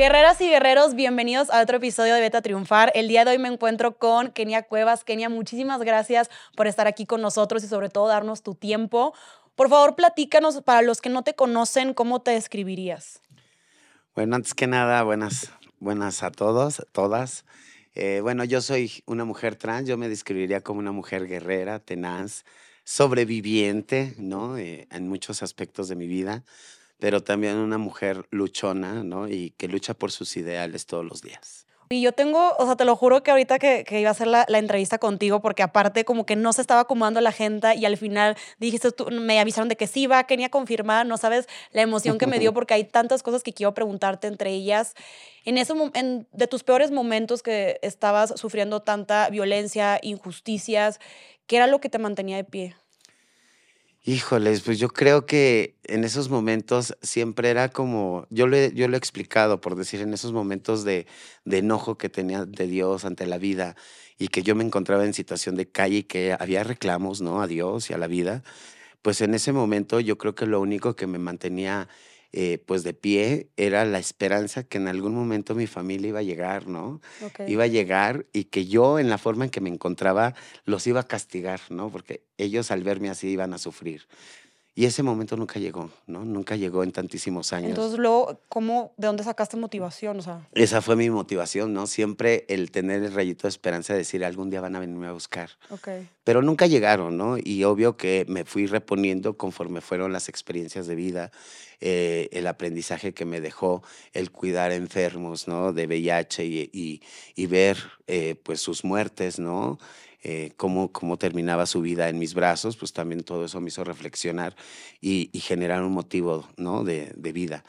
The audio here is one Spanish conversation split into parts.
Guerreras y guerreros, bienvenidos a otro episodio de Beta Triunfar. El día de hoy me encuentro con Kenia Cuevas. Kenia, muchísimas gracias por estar aquí con nosotros y sobre todo darnos tu tiempo. Por favor, platícanos para los que no te conocen, ¿cómo te describirías? Bueno, antes que nada, buenas, buenas a todos, todas. Eh, bueno, yo soy una mujer trans, yo me describiría como una mujer guerrera, tenaz, sobreviviente, ¿no? Eh, en muchos aspectos de mi vida pero también una mujer luchona, ¿no? Y que lucha por sus ideales todos los días. Y yo tengo, o sea, te lo juro que ahorita que, que iba a hacer la, la, entrevista contigo, porque aparte como que no se estaba acomodando la gente y al final dijiste, tú, me avisaron de que sí va, Kenia confirmar, no sabes la emoción que me dio porque hay tantas cosas que quiero preguntarte entre ellas. En ese en, de tus peores momentos que estabas sufriendo tanta violencia, injusticias, ¿qué era lo que te mantenía de pie? Híjoles, pues yo creo que en esos momentos siempre era como, yo lo he, yo lo he explicado, por decir, en esos momentos de, de enojo que tenía de Dios ante la vida y que yo me encontraba en situación de calle y que había reclamos, ¿no? A Dios y a la vida, pues en ese momento yo creo que lo único que me mantenía eh, pues de pie era la esperanza que en algún momento mi familia iba a llegar, ¿no? Iba a llegar y que yo en la forma en que me encontraba los iba a castigar, ¿no? Porque ellos al verme así iban a sufrir. Y ese momento nunca llegó, ¿no? Nunca llegó en tantísimos años. Entonces, luego, ¿cómo, ¿de dónde sacaste motivación? O sea... Esa fue mi motivación, ¿no? Siempre el tener el rayito de esperanza de decir, algún día van a venirme a buscar. Okay. Pero nunca llegaron, ¿no? Y obvio que me fui reponiendo conforme fueron las experiencias de vida, eh, el aprendizaje que me dejó el cuidar enfermos, ¿no? De VIH y, y, y ver, eh, pues, sus muertes, ¿no? Eh, cómo, cómo terminaba su vida en mis brazos, pues también todo eso me hizo reflexionar y, y generar un motivo ¿no? de, de, vida.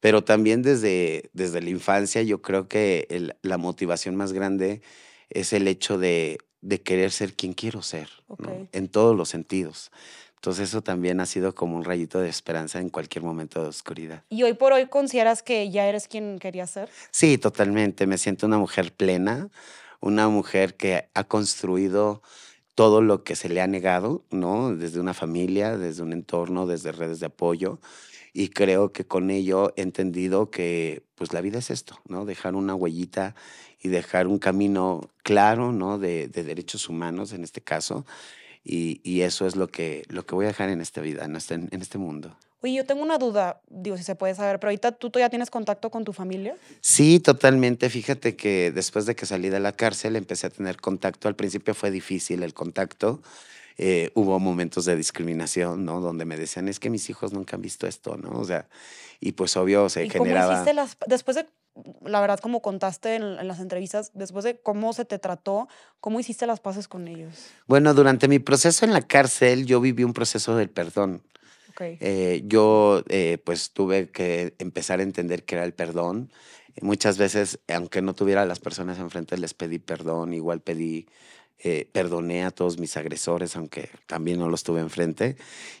Pero también desde, desde la infancia yo creo que el, la motivación más grande es el hecho de, de querer ser quien quiero ser, okay. ¿no? en todos los sentidos. Entonces eso también ha sido como un rayito de esperanza en cualquier momento de oscuridad. ¿Y hoy por hoy consideras que ya eres quien querías ser? Sí, totalmente. Me siento una mujer plena, una mujer que ha construido todo lo que se le ha negado, ¿no? Desde una familia, desde un entorno, desde redes de apoyo. Y creo que con ello he entendido que pues la vida es esto, ¿no? Dejar una huellita y dejar un camino claro, ¿no? De, de derechos humanos en este caso. Y, y, eso es lo que, lo que voy a dejar en esta vida, en este, en este mundo. Oye, yo tengo una duda, digo, si se puede saber, pero ahorita tú todavía tienes contacto con tu familia. Sí, totalmente. Fíjate que después de que salí de la cárcel empecé a tener contacto. Al principio fue difícil el contacto. Eh, hubo momentos de discriminación, ¿no? Donde me decían, es que mis hijos nunca han visto esto, ¿no? O sea, y pues obvio se ¿Y generaba... ¿Cómo hiciste las, después de, la verdad, como contaste en, en, las entrevistas, después de cómo se te trató, cómo hiciste las paces con ellos? Bueno, durante mi proceso en la cárcel, yo viví un proceso del perdón. Okay. Eh, yo eh, pues tuve que empezar a entender qué era el perdón. Muchas veces, aunque no tuviera a las personas enfrente, les pedí perdón, igual pedí, eh, perdoné a todos mis agresores, aunque también no los tuve enfrente.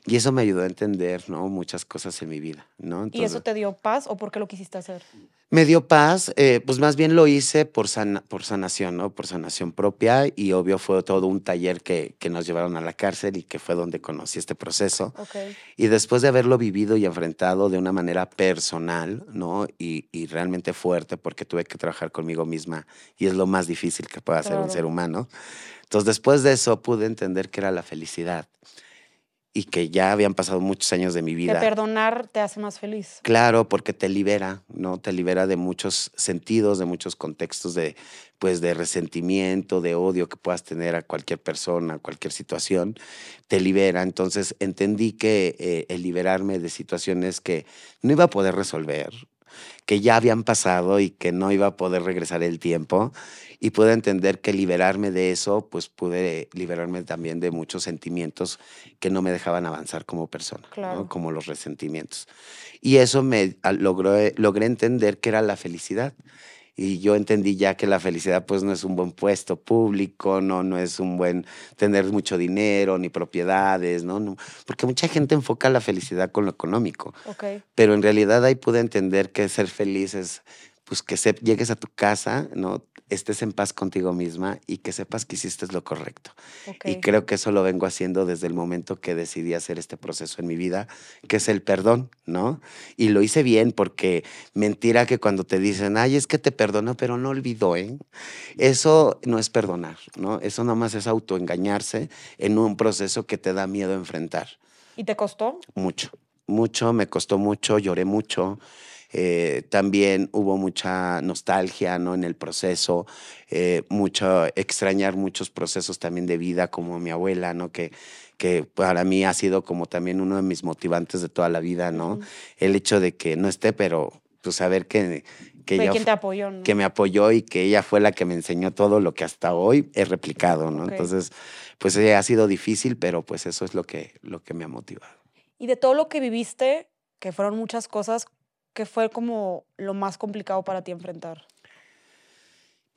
Y eso me ayudó a entender ¿no? muchas cosas en mi vida. ¿no? Entonces, ¿Y eso te dio paz o por qué lo quisiste hacer? Me dio paz, eh, pues más bien lo hice por, sana, por sanación, ¿no? Por sanación propia y obvio fue todo un taller que, que, nos llevaron a la cárcel y que fue donde conocí este proceso. Okay. Y después de haberlo vivido y enfrentado de una manera personal, ¿no? Y, y, realmente fuerte porque tuve que trabajar conmigo misma y es lo más difícil que pueda hacer claro. un ser humano. Entonces después de eso pude entender que era la felicidad y que ya habían pasado muchos años de mi vida. Que perdonar te hace más feliz. Claro, porque te libera, ¿no? Te libera de muchos sentidos, de muchos contextos de, pues, de resentimiento, de odio que puedas tener a cualquier persona, a cualquier situación. Te libera. Entonces entendí que eh, el liberarme de situaciones que no iba a poder resolver, que ya habían pasado y que no iba a poder regresar el tiempo, y pude entender que liberarme de eso, pues pude liberarme también de muchos sentimientos que no me dejaban avanzar como persona, claro. ¿no? como los resentimientos. Y eso me logró, logré entender que era la felicidad. Y yo entendí ya que la felicidad pues no es un buen puesto público, no, no es un buen tener mucho dinero ni propiedades, ¿no? no porque mucha gente enfoca la felicidad con lo económico. Okay. Pero en realidad ahí pude entender que ser feliz es pues que se, llegues a tu casa, ¿no? estés en paz contigo misma y que sepas que hiciste lo correcto. Y creo que eso lo vengo haciendo desde el momento que decidí hacer este proceso en mi vida, que es el perdón, ¿no? Y lo hice bien porque mentira que cuando te dicen, ay, es que te perdono, pero no olvidó, ¿eh? Eso no es perdonar, ¿no? Eso nomás es autoengañarse en un proceso que te da miedo enfrentar. ¿Y te costó? Mucho, mucho, me costó mucho, lloré mucho. Eh, también hubo mucha nostalgia ¿no? en el proceso, eh, mucho extrañar muchos procesos también de vida, como mi abuela, ¿no? que, que para mí ha sido como también uno de mis motivantes de toda la vida, ¿no? El hecho de que no esté, pero pues saber que, que ella quien te apoyó, ¿no? que me apoyó y que ella fue la que me enseñó todo lo que hasta hoy he replicado, ¿no? Entonces, pues ha sido difícil, pero pues eso es lo que, lo que me ha motivado. Y de todo lo que viviste, que fueron muchas cosas, ¿qué fue como lo más complicado para ti enfrentar?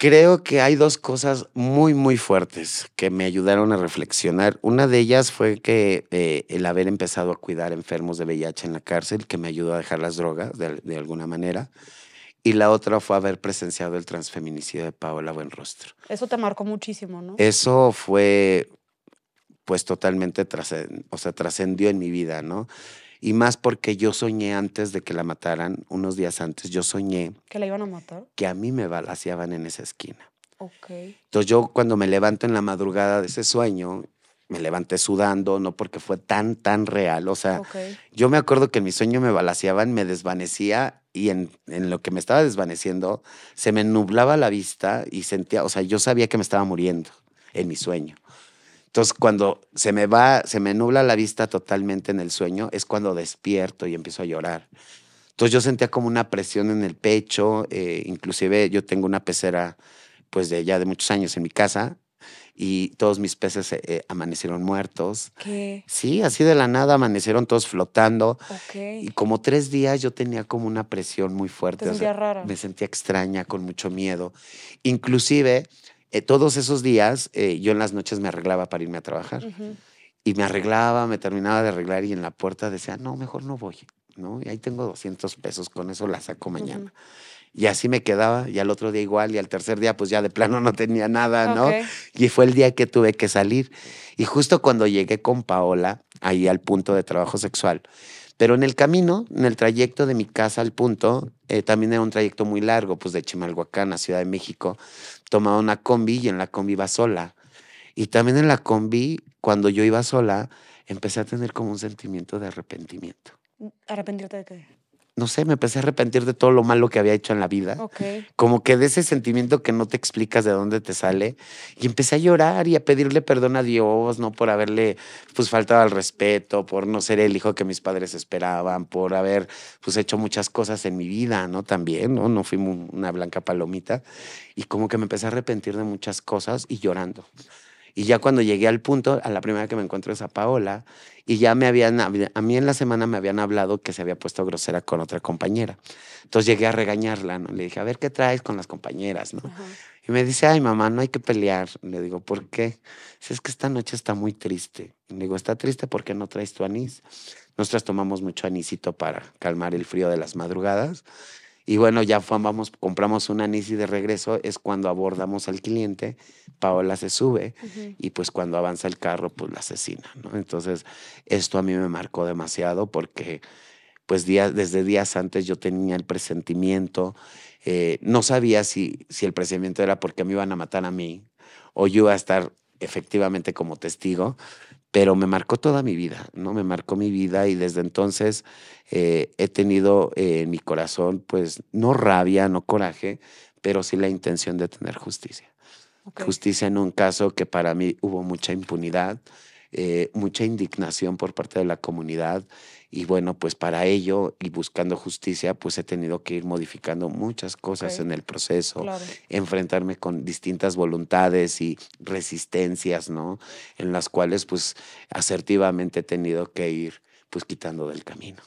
Creo que hay dos cosas muy, muy fuertes que me ayudaron a reflexionar. Una de ellas fue que eh, el haber empezado a cuidar enfermos de VIH en la cárcel, que me ayudó a dejar las drogas de, alguna manera. Y la otra fue haber presenciado el transfeminicidio de Paola Buenrostro. Eso te marcó muchísimo, ¿no? Eso fue, pues, totalmente, o sea, trascendió en mi vida, ¿no? Y más porque yo soñé antes de que la mataran, unos días antes, yo soñé. ¿Que la iban a matar? Que a mí me balaseaban en esa esquina. Ok. Entonces yo cuando me levanto en la madrugada de ese sueño, me levanté sudando, no porque fue tan, tan real. O sea, yo me acuerdo que en mi sueño me balaseaban, me desvanecía y en, en, lo que me estaba desvaneciendo se me nublaba la vista y sentía, o sea, yo sabía que me estaba muriendo en mi sueño. Entonces, cuando se me va, se me nubla la vista totalmente en el sueño, es cuando despierto y empiezo a llorar. Entonces yo sentía como una presión en el pecho, eh, inclusive yo tengo una pecera pues de ya de muchos años en mi casa y todos mis peces eh, amanecieron muertos. ¿Qué? Sí, así de la nada amanecieron todos flotando. Y como tres días yo tenía como una presión muy fuerte. ¿Te sentía rara? Me sentía extraña, con mucho miedo. Inclusive eh, todos esos días eh, yo en las noches me arreglaba para irme a trabajar. Y me arreglaba, me terminaba de arreglar y en la puerta decía, no, mejor no voy, ¿no? Y ahí tengo 200 pesos, con eso la saco mañana. Y así me quedaba, y al otro día igual, y al tercer día pues ya de plano no tenía nada, ¿no? Y fue el día que tuve que salir. Y justo cuando llegué con Paola, ahí al punto de trabajo sexual, pero en el camino, en el trayecto de mi casa al punto, eh, también era un trayecto muy largo, pues de Chimalhuacán a Ciudad de México, tomaba una combi y en la combi iba sola. Y también en la combi, cuando yo iba sola, empecé a tener como un sentimiento de arrepentimiento. ¿Arrepentirte de qué? No sé, me empecé a arrepentir de todo lo malo que había hecho en la vida. Como que de ese sentimiento que no te explicas de dónde te sale. Y empecé a llorar y a pedirle perdón a Dios, ¿no? Por haberle, pues, faltado al respeto, por no ser el hijo que mis padres esperaban, por haber, pues, hecho muchas cosas en mi vida, ¿no? También, ¿no? No fui una blanca palomita. Y como que me empecé a arrepentir de muchas cosas y llorando. Y ya cuando llegué al punto, a la primera que me encuentro es a Paola, y ya me habían, a mí en la semana me habían hablado que se había puesto grosera con otra compañera. Entonces llegué a regañarla, ¿no? Le dije, a ver, ¿qué traes con las compañeras, no? Y me dice, ay, mamá, no hay que pelear. Le digo, ¿por qué? Dice, es que esta noche está muy triste. Le digo, está triste porque no traes tu anís. Nosotras tomamos mucho anisito para calmar el frío de las madrugadas. Y bueno, ya vamos, compramos un anís y de regreso es cuando abordamos al cliente, Paola se sube y pues cuando avanza el carro, pues la asesina, ¿no? Entonces, esto a mí me marcó demasiado porque pues días, desde días antes yo tenía el presentimiento, eh, no sabía si, si el presentimiento era porque me iban a matar a mí o yo iba a estar efectivamente como testigo, pero me marcó toda mi vida, ¿no? Me marcó mi vida y desde entonces eh, he tenido eh, en mi corazón, pues, no rabia, no coraje, pero sí la intención de tener justicia. Justicia en un caso que para mí hubo mucha impunidad, eh, mucha indignación por parte de la comunidad y bueno, pues para ello y buscando justicia, pues he tenido que ir modificando muchas cosas en el proceso, enfrentarme con distintas voluntades y resistencias, ¿no? En las cuales pues asertivamente he tenido que ir pues quitando del camino.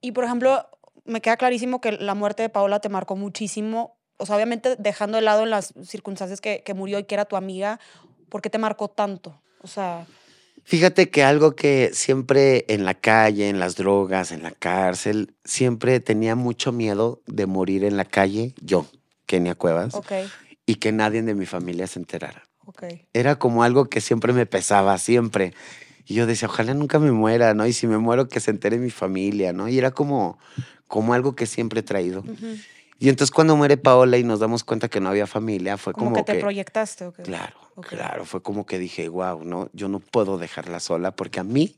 Y por ejemplo, me queda clarísimo que la muerte de Paola te marcó muchísimo, o sea, obviamente dejando de lado en las circunstancias que, que murió y que era tu amiga, ¿por qué te marcó tanto? O sea... Fíjate que algo que siempre en la calle, en las drogas, en la cárcel, siempre tenía mucho miedo de morir en la calle, yo, Kenia Cuevas, Ok, y que nadie de mi familia se enterara. Era como algo que siempre me pesaba, siempre. Y yo decía, ojalá nunca me muera, ¿no? Y si me muero, que se entere mi familia, ¿no? Y era como, como algo que siempre he traído. Ujú. Y entonces cuando muere Paola y nos damos cuenta que no había familia, fue Como, como, que te proyectaste, ok. Claro, claro. Fue como que dije, wow, no, yo no puedo dejarla sola porque a mí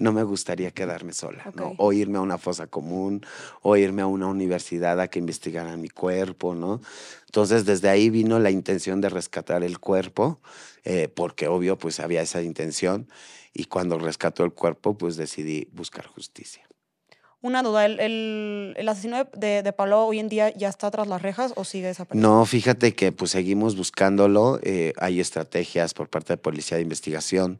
no me gustaría quedarme sola, ¿no? O irme a una fosa común, o irme a una universidad a que investigaran mi cuerpo, ¿no? Entonces, desde ahí vino la intención de rescatar el cuerpo, eh, porque obvio, pues había esa intención. Y cuando rescató el cuerpo, pues decidí buscar justicia. Una duda, ¿el, el, el asesino de, de, de hoy en día ya está tras las rejas o sigue desaparecido? No, fíjate que pues seguimos buscándolo. eh, hay estrategias por parte de Policía de Investigación.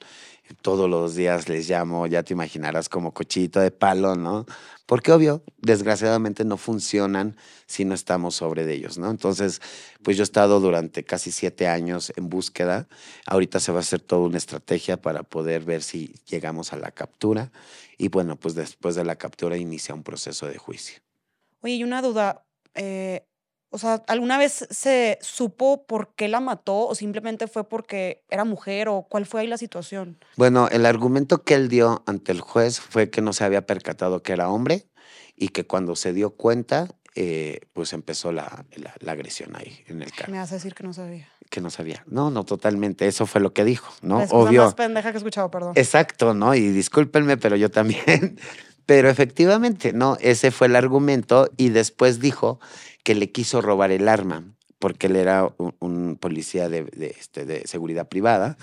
Todos los días les llamo, ya te imaginarás, como cochito de palo, ¿no? Porque obvio, desgraciadamente no funcionan si no estamos sobre de ellos, ¿no? Entonces, pues yo he estado durante casi siete años en búsqueda. Ahorita se va a hacer toda una estrategia para poder ver si llegamos a la captura. Y bueno, pues después de la captura inicia un proceso de juicio. Oye, y una duda, eh, o sea, ¿alguna vez se supo por qué la mató o simplemente fue porque era mujer o cuál fue ahí la situación? Bueno, el argumento que él dio ante el juez fue que no se había percatado que era hombre y que cuando se dio cuenta, eh, pues empezó la, la- la agresión ahí en el carro. Me vas a decir que no sabía. Que no sabía. No, no, totalmente. Eso fue lo que dijo, ¿no? La Obvio. más pendeja que he escuchado, perdón. Exacto, ¿no? Y discúlpenme, pero yo también. Pero efectivamente, ¿no? Ese fue el argumento y después dijo que le quiso robar el arma porque él era un, un policía de, de, este, de seguridad privada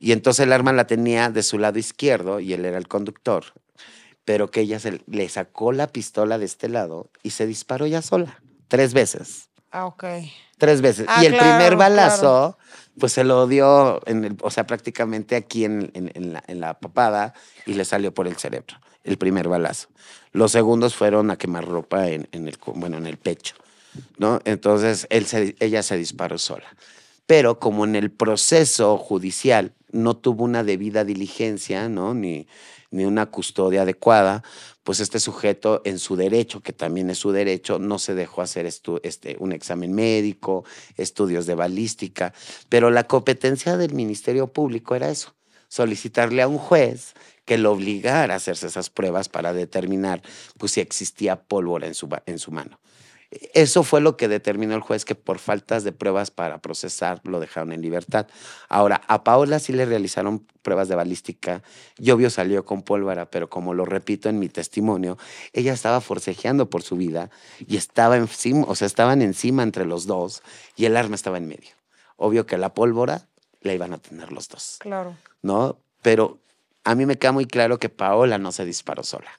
y entonces el arma la tenía de su lado izquierdo y él era el conductor, pero que ella se, le sacó la pistola de este lado y se disparó ya sola, tres veces. Ah, ok. Tres veces. Ah, y el claro, primer claro. balazo, pues se lo dio, en el, o sea, prácticamente aquí en, en- en la, en la papada y le salió por el cerebro, el primer balazo. Los segundos fueron a quemar ropa en, el, bueno, en el pecho, ¿no? Entonces él ella se disparó sola. Pero como en el proceso judicial no tuvo una debida diligencia, ¿no? Ni, ni una custodia adecuada, pues este sujeto en su derecho, que también es su derecho, no se dejó hacer este, un examen médico, estudios de balística, pero la competencia del Ministerio Público era eso, solicitarle a un juez que lo obligara a hacerse esas pruebas para determinar pues, si existía pólvora en su, en su mano. Eso fue lo que determinó el juez que por faltas de pruebas para procesar lo dejaron en libertad. Ahora, a Paola sí le realizaron pruebas de balística y obvio salió con pólvora, pero como lo repito en mi testimonio, ella estaba forcejeando por su vida y estaba encima, o sea, estaban encima entre los dos y el arma estaba en medio. Obvio que la pólvora la iban a tener los dos, Claro. ¿no? Pero a mí me queda muy claro que Paola no se disparó sola.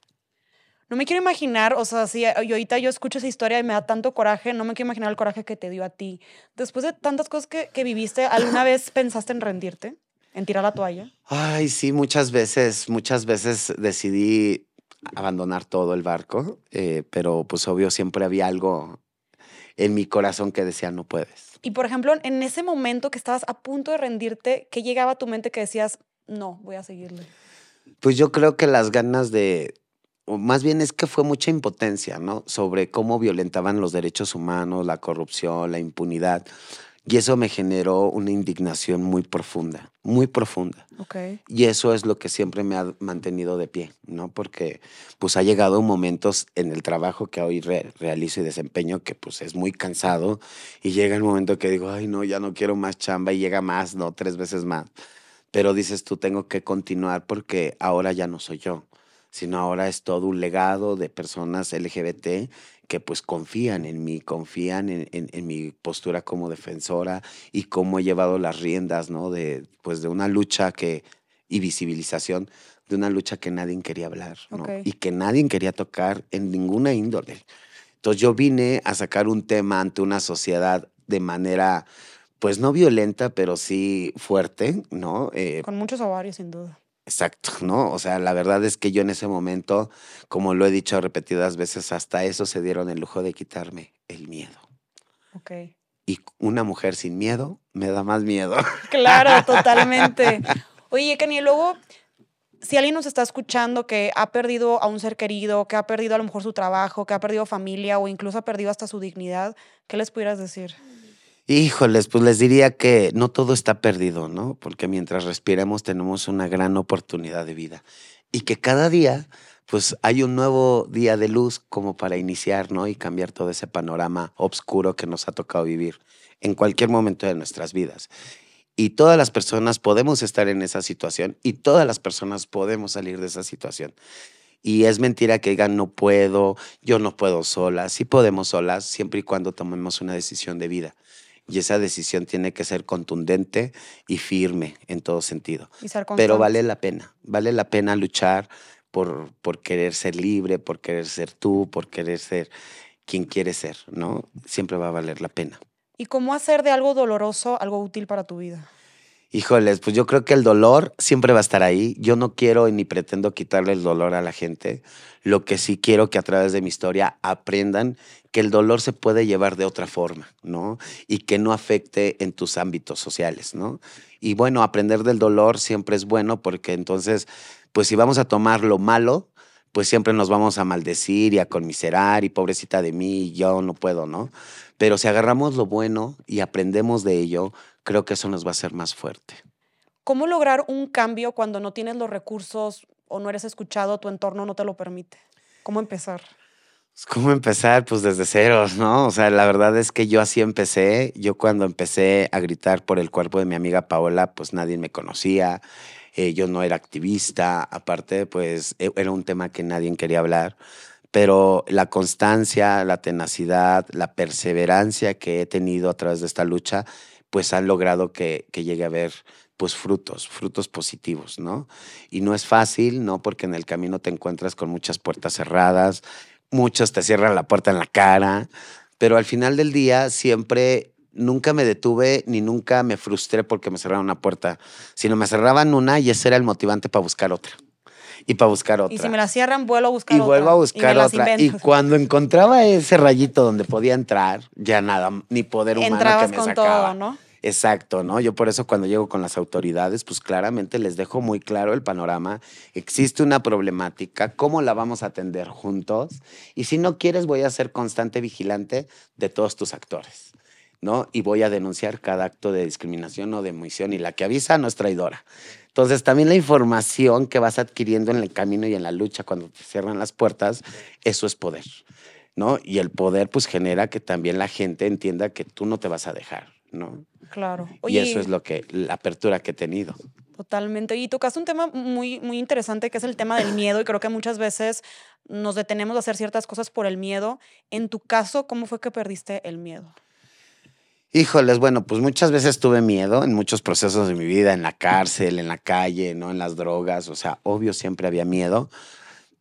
No me quiero imaginar, o sea, si yo ahorita yo escucho esa historia y me da tanto coraje, no me quiero imaginar el coraje que te dio a ti. Después de tantas cosas que, que viviste, ¿alguna vez pensaste en rendirte? ¿En tirar la toalla? Ay, sí, muchas veces, muchas veces decidí abandonar todo el barco, eh, pero pues obvio siempre había algo en mi corazón que decía no puedes. Y por ejemplo, en ese momento que estabas a punto de rendirte, ¿qué llegaba a tu mente que decías, no, voy a seguirle? Pues yo creo que las ganas de, o más bien es que fue mucha impotencia, ¿no? Sobre cómo violentaban los derechos humanos, la corrupción, la impunidad. Y eso me generó una indignación muy profunda, muy profunda. Ok. Y eso es lo que siempre me ha mantenido de pie, ¿no? Porque pues ha llegado momentos en el trabajo que hoy re- realizo y desempeño que pues es muy cansado y llega el momento que digo, ay no, ya no quiero más chamba y llega más, no, tres veces más. Pero dices tú, tengo que continuar porque ahora ya no soy yo, sino ahora es todo un legado de personas LGBT que pues confían en mí, confían en, en- en mi postura como defensora y cómo he llevado las riendas, ¿no? De, pues de una lucha que, y visibilización de una lucha que nadie quería hablar, ¿no? Ok. Y que nadie quería tocar en ninguna índole. Entonces yo vine a sacar un tema ante una sociedad de manera, pues no violenta, pero sí fuerte, ¿no? Eh, Con muchos ovarios, sin duda. Exacto, ¿no? O sea, la verdad es que yo en ese momento, como lo he dicho repetidas veces, hasta eso se dieron el lujo de quitarme el miedo. Ok. Y una mujer sin miedo me da más miedo. Claro, totalmente. Oye, Kenny, luego si alguien nos está escuchando que ha perdido a un ser querido, que ha perdido a lo mejor su trabajo, que ha perdido familia o incluso ha perdido hasta su dignidad, ¿qué les pudieras decir? Híjoles, pues les diría que no todo está perdido, ¿no? Porque mientras respiremos tenemos una gran oportunidad de vida y que cada día pues hay un nuevo día de luz como para iniciar, ¿no? Y cambiar todo ese panorama oscuro que nos ha tocado vivir en cualquier momento de nuestras vidas. Y todas las personas podemos estar en esa situación y todas las personas podemos salir de esa situación. Y es mentira que digan no puedo, yo no puedo sola. Sí podemos solas siempre y cuando tomemos una decisión de vida. Y esa decisión tiene que ser contundente y firme en todo sentido. Pero vale la pena, vale la pena luchar por, por querer ser libre, por querer ser tú, por querer ser quien quieres ser, ¿no? Siempre va a valer la pena. ¿Y cómo hacer de algo doloroso algo útil para tu vida? Híjoles, pues yo creo que el dolor siempre va a estar ahí. Yo no quiero ni pretendo quitarle el dolor a la gente. Lo que sí quiero que a través de mi historia aprendan que el dolor se puede llevar de otra forma, ¿no? Y que no afecte en tus ámbitos sociales, ¿no? Y bueno, aprender del dolor siempre es bueno porque entonces, pues si vamos a tomar lo malo, pues siempre nos vamos a maldecir y a conmiserar y pobrecita de mí, yo no puedo, ¿no? Pero si agarramos lo bueno y aprendemos de ello, creo que eso nos va a hacer más fuerte. ¿Cómo lograr un cambio cuando no tienes los recursos o no eres escuchado, tu entorno no te lo permite? ¿Cómo empezar? ¿Cómo empezar? Pues desde ceros, ¿no? O sea, la verdad es que yo así empecé. Yo cuando empecé a gritar por el cuerpo de mi amiga Paola, pues nadie me conocía. Eh, yo no era activista, aparte pues e, era un tema que nadie quería hablar, pero la constancia, la tenacidad, la perseverancia que he tenido a través de esta lucha, pues han logrado que, que llegue a ver pues frutos, frutos positivos, ¿no? Y no es fácil, ¿no? Porque en el camino te encuentras con muchas puertas cerradas, muchos te cierran la puerta en la cara, pero al final del día siempre nunca me detuve ni nunca me frustré porque me cerraron una puerta, sino me cerraban una y ese era el motivante para buscar otra. Y para buscar otra. Y si me la cierran, vuelvo a buscar otra. Y vuelvo a buscar otra. Y cuando encontraba ese rayito donde podía entrar, ya nada, ni poder humano Entrabas que me con todo, ¿no? Exacto, ¿no? Yo por eso cuando llego con las autoridades, pues claramente les dejo muy claro el panorama. Existe una problemática, ¿cómo la vamos a atender juntos? Y si no quieres, voy a ser constante vigilante de todos tus actores. ¿no? Y voy a denunciar cada acto de discriminación o de omisión y la que avisa no es traidora. Entonces, también la información que vas adquiriendo en el camino y en la lucha cuando te cierran las puertas, eso es poder, ¿no? Y el poder pues genera que también la gente entienda que tú no te vas a dejar, ¿no? Claro. y eso es lo que la apertura que he tenido. Totalmente. Y tocaste un tema muy, muy interesante que es el tema del miedo y creo que muchas veces nos detenemos a hacer ciertas cosas por el miedo. En tu caso, ¿cómo fue que perdiste el miedo? Híjoles, bueno, pues muchas veces tuve miedo en muchos procesos de mi vida, en la cárcel, en la calle, ¿no? En las drogas, o sea, obvio siempre había miedo,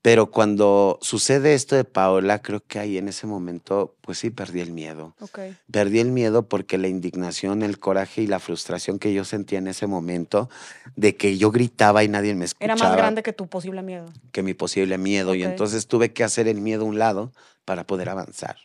pero cuando sucede esto de Paola, creo que ahí en ese momento, pues sí, perdí el miedo. Okay. Perdí el miedo porque la indignación, el coraje y la frustración que yo sentía en ese momento, de que yo gritaba y nadie me escuchaba. Era más grande que tu posible miedo. Que mi posible miedo, y entonces tuve que hacer el miedo a un lado para poder avanzar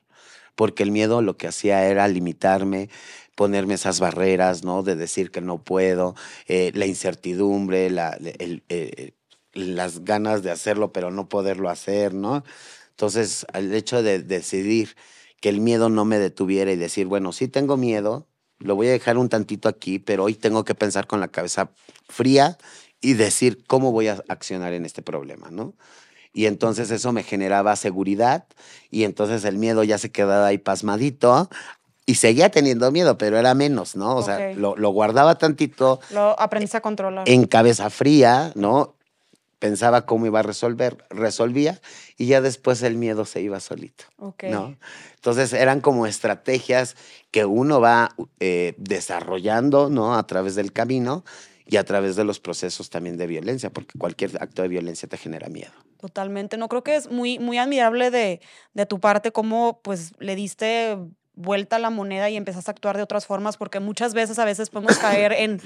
porque el miedo lo que hacía era limitarme, ponerme esas barreras, ¿no? De decir que no puedo, eh, la incertidumbre, la, eh, las ganas de hacerlo, pero no poderlo hacer, ¿no? Entonces, el hecho de decidir que el miedo no me detuviera y decir, bueno, sí tengo miedo, lo voy a dejar un tantito aquí, pero hoy tengo que pensar con la cabeza fría y decir cómo voy a accionar en este problema, ¿no? y entonces eso me generaba seguridad y entonces el miedo ya se quedaba ahí pasmadito y seguía teniendo miedo, pero era menos, ¿no? O sea, lo, guardaba tantito. Lo aprendí a controlar. En cabeza fría, ¿no? Pensaba cómo iba a resolver, resolvía y ya después el miedo se iba solito, ¿no? Entonces eran como estrategias que uno va eh, desarrollando, ¿no? A través del camino y a través de los procesos también de violencia, porque cualquier acto de violencia te genera miedo. Totalmente. No creo que es muy, muy admirable de, de tu parte cómo pues le diste vuelta a la moneda y empezaste a actuar de otras formas, porque muchas veces a veces podemos caer en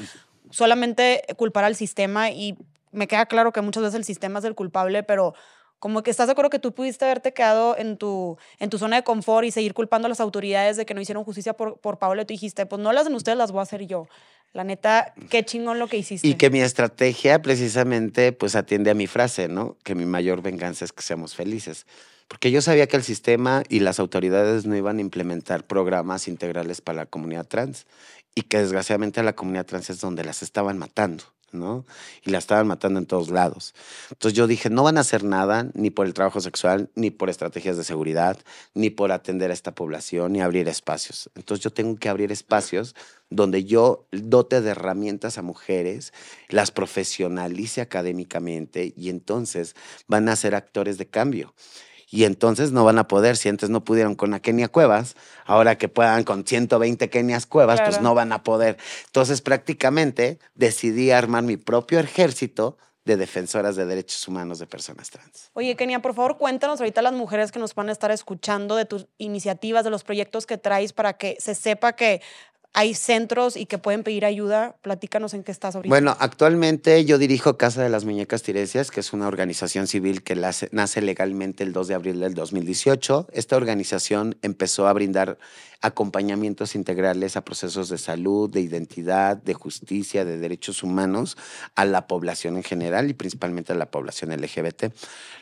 solamente culpar al sistema y me queda claro que muchas veces el sistema es el culpable, pero como que estás de acuerdo que tú pudiste haberte quedado en tu, en tu zona de confort y seguir culpando a las autoridades de que no hicieron justicia por, por Paola y tú dijiste, pues no las hacen ustedes, las voy a hacer yo La neta, qué chingón lo que hiciste. Y que mi estrategia precisamente pues atiende a mi frase, ¿no? Que mi mayor venganza es que seamos felices. Porque yo sabía que el sistema y las autoridades no iban a implementar programas integrales para la comunidad trans y que desgraciadamente la comunidad trans es donde las estaban matando. ¿No? Y la estaban matando en todos lados. Entonces yo dije, no van a hacer nada ni por el trabajo sexual, ni por estrategias de seguridad, ni por atender a esta población, ni abrir espacios. Entonces yo tengo que abrir espacios donde yo dote de herramientas a mujeres, las profesionalice académicamente y entonces van a ser actores de cambio y entonces no van a poder, si antes no pudieron con la Kenia Cuevas, ahora que puedan con 120 Kenias Cuevas, pues no van a poder. Entonces prácticamente decidí armar mi propio ejército de defensoras de derechos humanos de personas trans. Oye, Kenia, por favor, cuéntanos ahorita a las mujeres que nos van a estar escuchando de tus iniciativas, de los proyectos que traes para que se sepa que hay centros y que pueden pedir ayuda. Platícanos en qué estás ahorita. Bueno, actualmente yo dirijo Casa de las Muñecas Tiresias, que es una organización civil que nace legalmente el 2 de abril del 2018. Esta organización empezó a brindar acompañamientos integrales a procesos de salud, de identidad, de justicia, de derechos humanos a la población en general y principalmente a la población LGBT.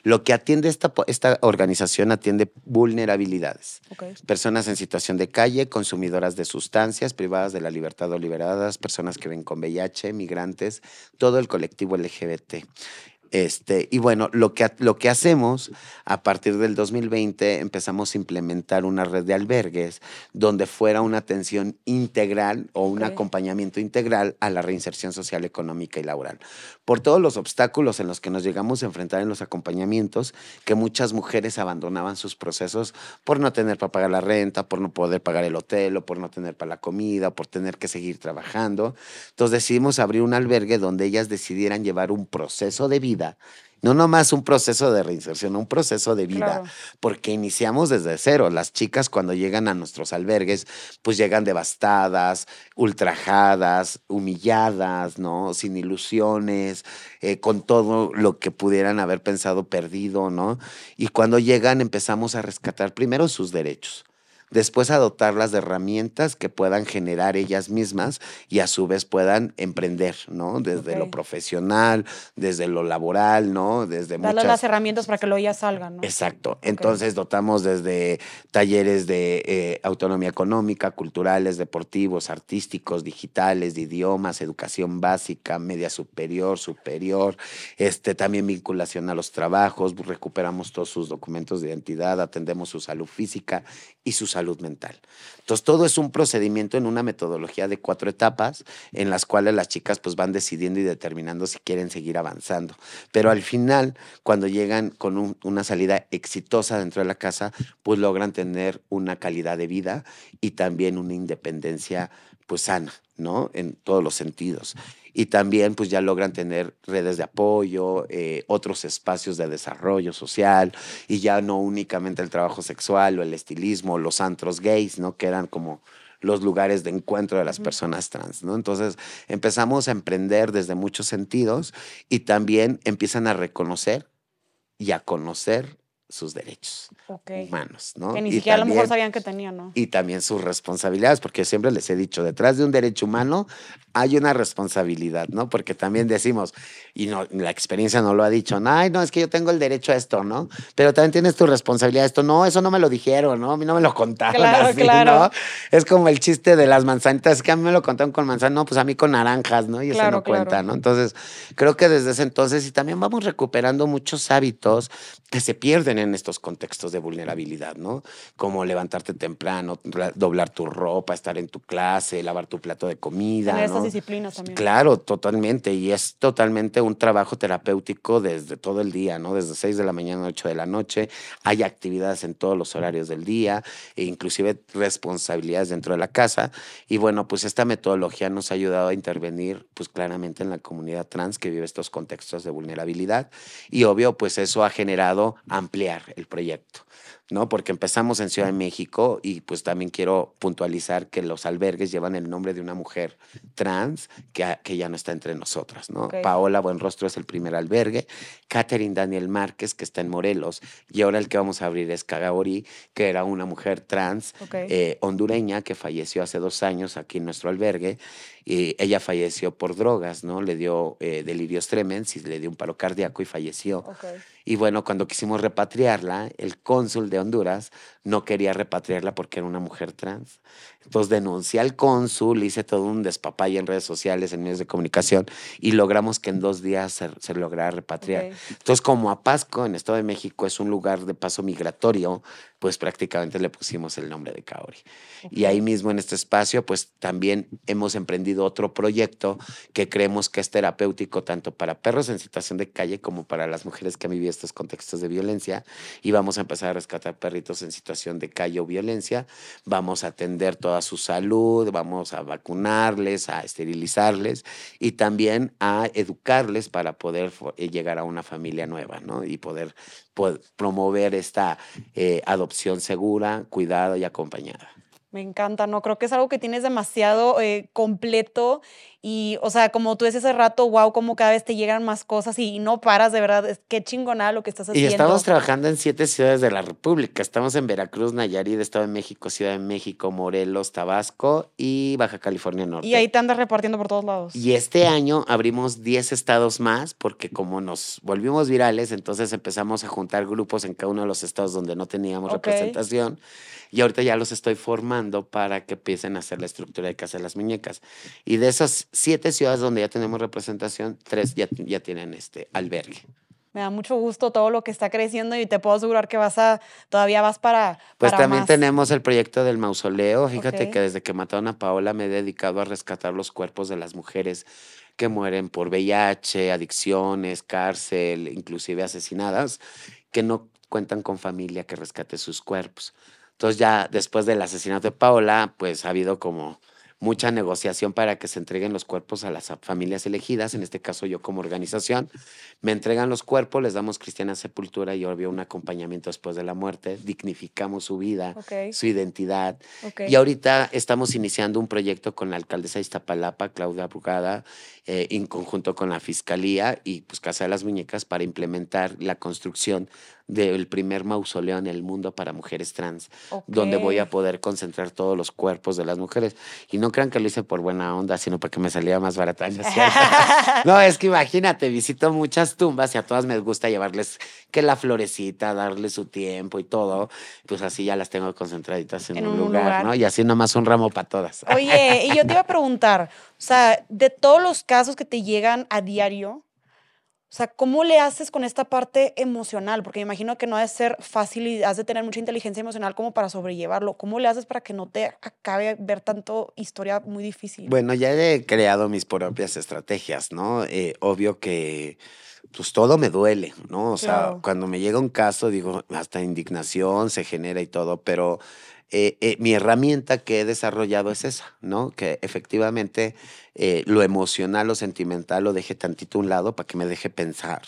Lo que atiende esta, esta organización atiende vulnerabilidades. Personas en situación de calle, consumidoras de sustancias, de la libertad o liberadas, personas que ven con VIH, migrantes, todo el colectivo LGBT. Este, y bueno, lo que, lo que hacemos a partir del 2020 empezamos a implementar una red de albergues donde fuera una atención integral o un acompañamiento integral a la reinserción social, económica y laboral. Por todos los obstáculos en los que nos llegamos a enfrentar en los acompañamientos, que muchas mujeres abandonaban sus procesos por no tener para pagar la renta, por no poder pagar el hotel, o por no tener para la comida, por tener que seguir trabajando. Entonces decidimos abrir un albergue donde ellas decidieran llevar un proceso de vida no nomás un proceso de reinserción, un proceso de vida, porque iniciamos desde cero. Las chicas cuando llegan a nuestros albergues, pues llegan devastadas, ultrajadas, humilladas, ¿no? Sin ilusiones, eh, con todo lo que pudieran haber pensado perdido, ¿no? Y cuando llegan empezamos a rescatar primero sus derechos después adoptarlas de herramientas que puedan generar ellas mismas y a su vez puedan emprender, ¿no? Desde lo profesional, desde lo laboral, ¿no? Desde Darles las herramientas para que lo ellas salgan, ¿no? Exacto. Entonces dotamos desde talleres de eh, autonomía económica, culturales, deportivos, artísticos, digitales, de idiomas, educación básica, media superior, superior, este, también vinculación a los trabajos, recuperamos todos sus documentos de identidad, atendemos su salud física y su salud mental. Entonces, todo es un procedimiento en una metodología de cuatro etapas en las cuales las chicas pues van decidiendo y determinando si quieren seguir avanzando. Pero al final, cuando llegan con una salida exitosa dentro de la casa, pues logran tener una calidad de vida y también una independencia pues sana, ¿no? En todos los sentidos y también pues ya logran tener redes de apoyo, eh, otros espacios de desarrollo social y ya no únicamente el trabajo sexual o el estilismo, los antros gays, ¿no? Que eran como los lugares de encuentro de las personas trans, ¿no? Entonces empezamos a emprender desde muchos sentidos y también empiezan a reconocer y a conocer sus derechos humanos, ¿no? Que ni siquiera a lo mejor sabían que tenían, ¿no? Y también sus responsabilidades, porque siempre les he dicho, detrás de un derecho humano hay una responsabilidad, ¿no? Porque también decimos, y no, la experiencia no lo ha dicho, ay, no, es que yo tengo el derecho a esto, ¿no? Pero también tienes tu responsabilidad esto, no, eso no me lo dijeron, ¿no? A mí no me lo contaron claro, así, claro. ¿no? Es como el chiste de las manzanitas, es que a mí me lo contaron con manzanas, no, pues a mí con naranjas, ¿no? Y eso no cuenta, ¿no? Entonces, creo que desde ese entonces, y también vamos recuperando muchos hábitos que se pierden en estos contextos de vulnerabilidad, ¿no? Como levantarte temprano, doblar tu ropa, estar en tu clase, lavar tu plato de comida. Tener estas disciplinas también. Claro, totalmente. Y es totalmente un trabajo terapéutico desde todo el día, ¿no? Desde 6 de la mañana a 8 de la noche. Hay actividades en todos los horarios del día, e inclusive responsabilidades dentro de la casa. Y bueno, pues esta metodología nos ha ayudado a intervenir, pues claramente en la comunidad trans que vive estos contextos de vulnerabilidad. Y obvio, pues eso ha generado el proyecto. ¿No? Porque empezamos en Ciudad de México y pues también quiero puntualizar que los albergues llevan el nombre de una mujer trans que, que ya no está entre nosotras, ¿no? Paola Buenrostro es el primer albergue, Catherine Daniel Márquez, que está en Morelos, y ahora el que vamos a abrir es Cagaborí, que era una mujer trans eh, hondureña que falleció hace dos años aquí en nuestro albergue. Y ella falleció por drogas, ¿no? Le dio eh, delirios tremens y le dio un paro cardíaco y falleció. Y bueno, cuando quisimos repatriarla, el cónsul de Honduras no quería repatriarla porque era una mujer trans. Entonces denuncié al cónsul, hice todo un despapay en redes sociales, en medios de comunicación y logramos que en dos días se, se lograra repatriar. Entonces, como Apasco, en Estado de México, es un lugar de paso migratorio, pues prácticamente le pusimos el nombre de Kaori. Y ahí mismo en este espacio, pues también hemos emprendido otro proyecto que creemos que es terapéutico tanto para perros en situación de calle como para las mujeres que han vivido estos contextos de violencia. Y vamos a empezar a rescatar perritos en situación de calle o violencia. Vamos a atender toda su salud, vamos a vacunarles, a esterilizarles y también a educarles para poder eh, llegar a una familia nueva, ¿no? Y poder, promover esta eh, adopción segura, cuidada y acompañada. Me encanta, ¿no? Creo que es algo que tienes demasiado eh, completo y, o sea, como tú decías hace rato, wow, como cada vez te llegan más cosas y, no paras, de verdad, es, qué chingonada lo que estás haciendo. Y estamos trabajando en siete ciudades de la República. Estamos en Veracruz, Nayarit, Estado de México, Ciudad de México, Morelos, Tabasco y Baja California Norte. Y ahí te andas repartiendo por todos lados. Y este año abrimos 10 estados más porque como nos volvimos virales, entonces empezamos a juntar grupos en cada uno de los estados donde no teníamos representación y ahorita ya los estoy formando para que empiecen a hacer la estructura de Casa de las Muñecas. Y de esas siete ciudades donde ya tenemos representación, tres ya, ya tienen este albergue. Me da mucho gusto todo lo que está creciendo y te puedo asegurar que vas a, todavía vas para. Pues también tenemos el proyecto del mausoleo. Fíjate que desde que mataron a Paola me he dedicado a rescatar los cuerpos de las mujeres que mueren por VIH, adicciones, cárcel, inclusive asesinadas, que no cuentan con familia que rescate sus cuerpos. Entonces ya después del asesinato de Paola, pues ha habido como mucha negociación para que se entreguen los cuerpos a las familias elegidas, en este caso yo como organización, me entregan los cuerpos, les damos cristiana sepultura y había un acompañamiento después de la muerte, dignificamos su vida, su identidad. Y ahorita estamos iniciando un proyecto con la alcaldesa de Iztapalapa, Claudia Brugada, eh, en conjunto con la Fiscalía y pues Casa de las Muñecas para implementar la construcción del primer mausoleo en el mundo para mujeres trans, donde voy a poder concentrar todos los cuerpos de las mujeres. Y no crean que lo hice por buena onda, sino porque me salía más barata. no, es que imagínate, visito muchas tumbas y a todas me gusta llevarles que la florecita, darle su tiempo y todo. Pues así ya las tengo concentraditas en, un, lugar, ¿no? Y así nomás un ramo para todas. Oye, y yo te iba a preguntar, o sea, de todos los casos que te llegan a diario, o sea, ¿cómo le haces con esta parte emocional? Porque me imagino que no ha de ser fácil y has de tener mucha inteligencia emocional como para sobrellevarlo. ¿Cómo le haces para que no te acabe ver tanto historia muy difícil? Bueno, ya he creado mis propias estrategias, ¿no? Eh, obvio que pues todo me duele, ¿no? O sea, cuando me llega un caso, digo, hasta indignación se genera y todo, pero eh, eh, mi herramienta que he desarrollado es esa, ¿no? Que efectivamente eh, lo emocional, lo sentimental lo deje tantito a un lado para que me deje pensar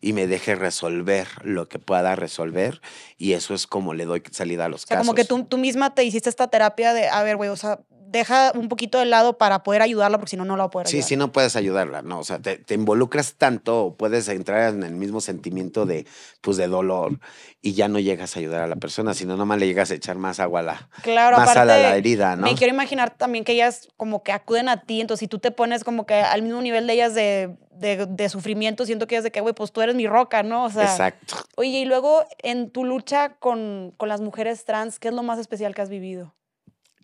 y me deje resolver lo que pueda resolver y eso es como le doy salida a los o sea, casos. Como que tú, tú misma te hiciste esta terapia de, a ver, güey, o sea, deja un poquito de lado para poder ayudarla, porque si no, no la va a poder ayudar. Sí, sí, no puedes ayudarla, ¿no? O sea, te, involucras tanto, puedes entrar en el mismo sentimiento de, pues, de dolor y ya no llegas a ayudar a la persona, sino nomás le llegas a echar más agua a la, claro, más a la, herida, ¿no? Me quiero imaginar también que ellas como que acuden a ti, entonces si tú te pones como que al mismo nivel de ellas de, de, sufrimiento, siento que ellas de que, güey, pues tú eres mi roca, ¿no? O sea, Exacto. Oye, y luego en tu lucha con, con las mujeres trans, ¿qué es lo más especial que has vivido?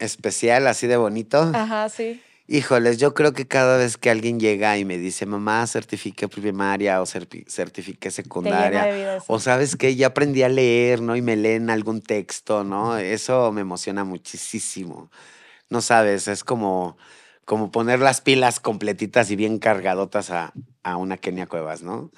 Especial, así de bonito. Ajá, sí. Híjoles, yo creo que cada vez que alguien llega y me dice, mamá, certifique primaria o certifique secundaria, o sabes que ya aprendí a leer, ¿no? Y me leen algún texto, ¿no? Eso me emociona muchísimo. No sabes, es como, como poner las pilas completitas y bien cargadotas a, a una Kenia Cuevas, ¿no?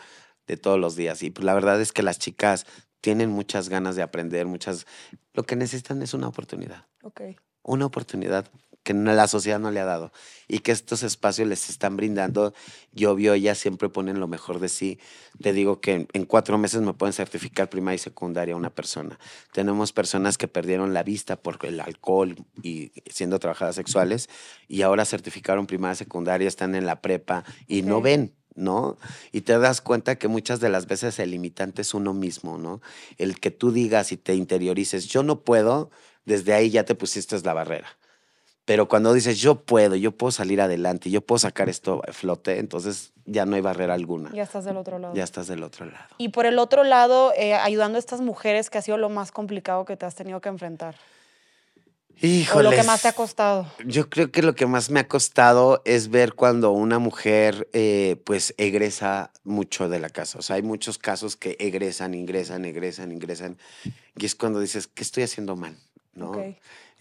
De todos los días. Y pues la verdad es que las chicas tienen muchas ganas de aprender, muchas... Lo que necesitan es una oportunidad. Ok una oportunidad que la sociedad no le ha dado y que estos espacios les están brindando. Y obvio, ellas siempre ponen lo mejor de sí. Te digo que en, cuatro meses me pueden certificar primaria y secundaria una persona. Tenemos personas que perdieron la vista por el alcohol y siendo trabajadas sexuales y ahora certificaron primaria y secundaria, están en la prepa y no ven. ¿no? Y te das cuenta que muchas de las veces el limitante es uno mismo, ¿no? El que tú digas y te interiorices, yo no puedo, desde ahí ya te pusiste la barrera. Pero cuando dices, yo puedo, yo puedo salir adelante, yo puedo sacar esto a flote, entonces ya no hay barrera alguna. Ya estás del otro lado. Ya estás del otro lado. Y por el otro lado, eh, ayudando a estas mujeres, ¿qué ha sido lo más complicado que te has tenido que enfrentar? Híjole. ¿O lo que más te ha costado? Yo creo que lo que más me ha costado es ver cuando una mujer eh, pues egresa mucho de la casa. O sea, hay muchos casos que egresan, ingresan, egresan, ingresan. Y es cuando dices, ¿qué estoy haciendo mal? ¿No?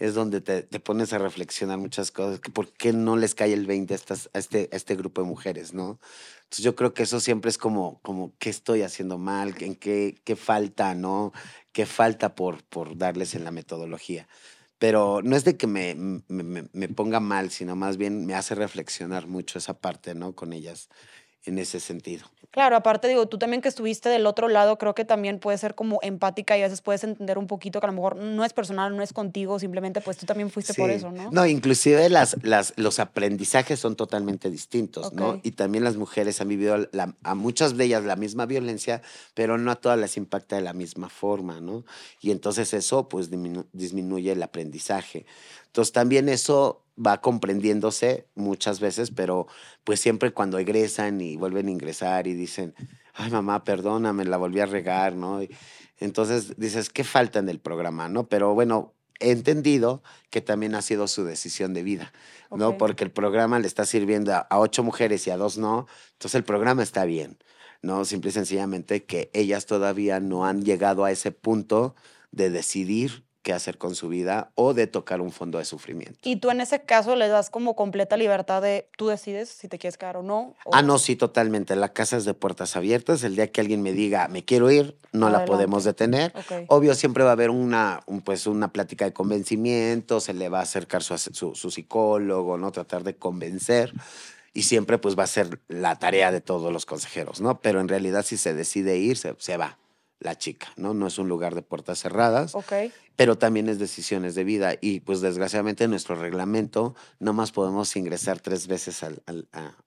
es donde te, pones a reflexionar muchas cosas, que por qué no les cae el 20 a, estas, a, este, a este grupo de mujeres, ¿no? Entonces yo creo que eso siempre es como, como ¿qué estoy haciendo mal? ¿En qué, qué falta, no? ¿Qué falta por, por darles en la metodología? Pero no es de que me, me, me ponga mal, sino más bien me hace reflexionar mucho esa parte, ¿no? Con ellas en ese sentido. Claro, aparte digo, tú también que estuviste del otro lado, creo que también puedes ser como empática y a veces puedes entender un poquito que a lo mejor no es personal, no es contigo, simplemente pues tú también fuiste por eso, ¿no? No, inclusive las, las, los aprendizajes son totalmente distintos, ¿no? Y también las mujeres han vivido a muchas de ellas la misma violencia, pero no a todas les impacta de la misma forma, ¿no? Y entonces eso pues disminuye el aprendizaje. Entonces también eso va comprendiéndose muchas veces, pero pues siempre cuando egresan y vuelven a ingresar y dicen, ay mamá, perdóname, la volví a regar, ¿no? entonces dices, ¿qué falta en el programa, no? Pero bueno, he entendido que también ha sido su decisión de vida, ¿no? Porque el programa le está sirviendo a, ocho mujeres y a dos no, entonces el programa está bien, ¿no? Simple y sencillamente que ellas todavía no han llegado a ese punto de decidir qué hacer con su vida o de tocar un fondo de sufrimiento. Y tú en ese caso le das como completa libertad de tú decides si te quieres quedar o no. Ah, no, sí, totalmente. La casa es de puertas abiertas. El día que alguien me diga me quiero ir, no la podemos detener. Obvio, siempre va a haber una, pues, una plática de convencimiento, se le va a acercar su, su, psicólogo, ¿no? Tratar de convencer y siempre pues va a ser la tarea de todos los consejeros, ¿no? Pero en realidad si se decide ir, se va la chica, ¿no? No es un lugar de puertas cerradas, pero también es decisiones de vida y pues desgraciadamente en nuestro reglamento no más podemos ingresar tres veces a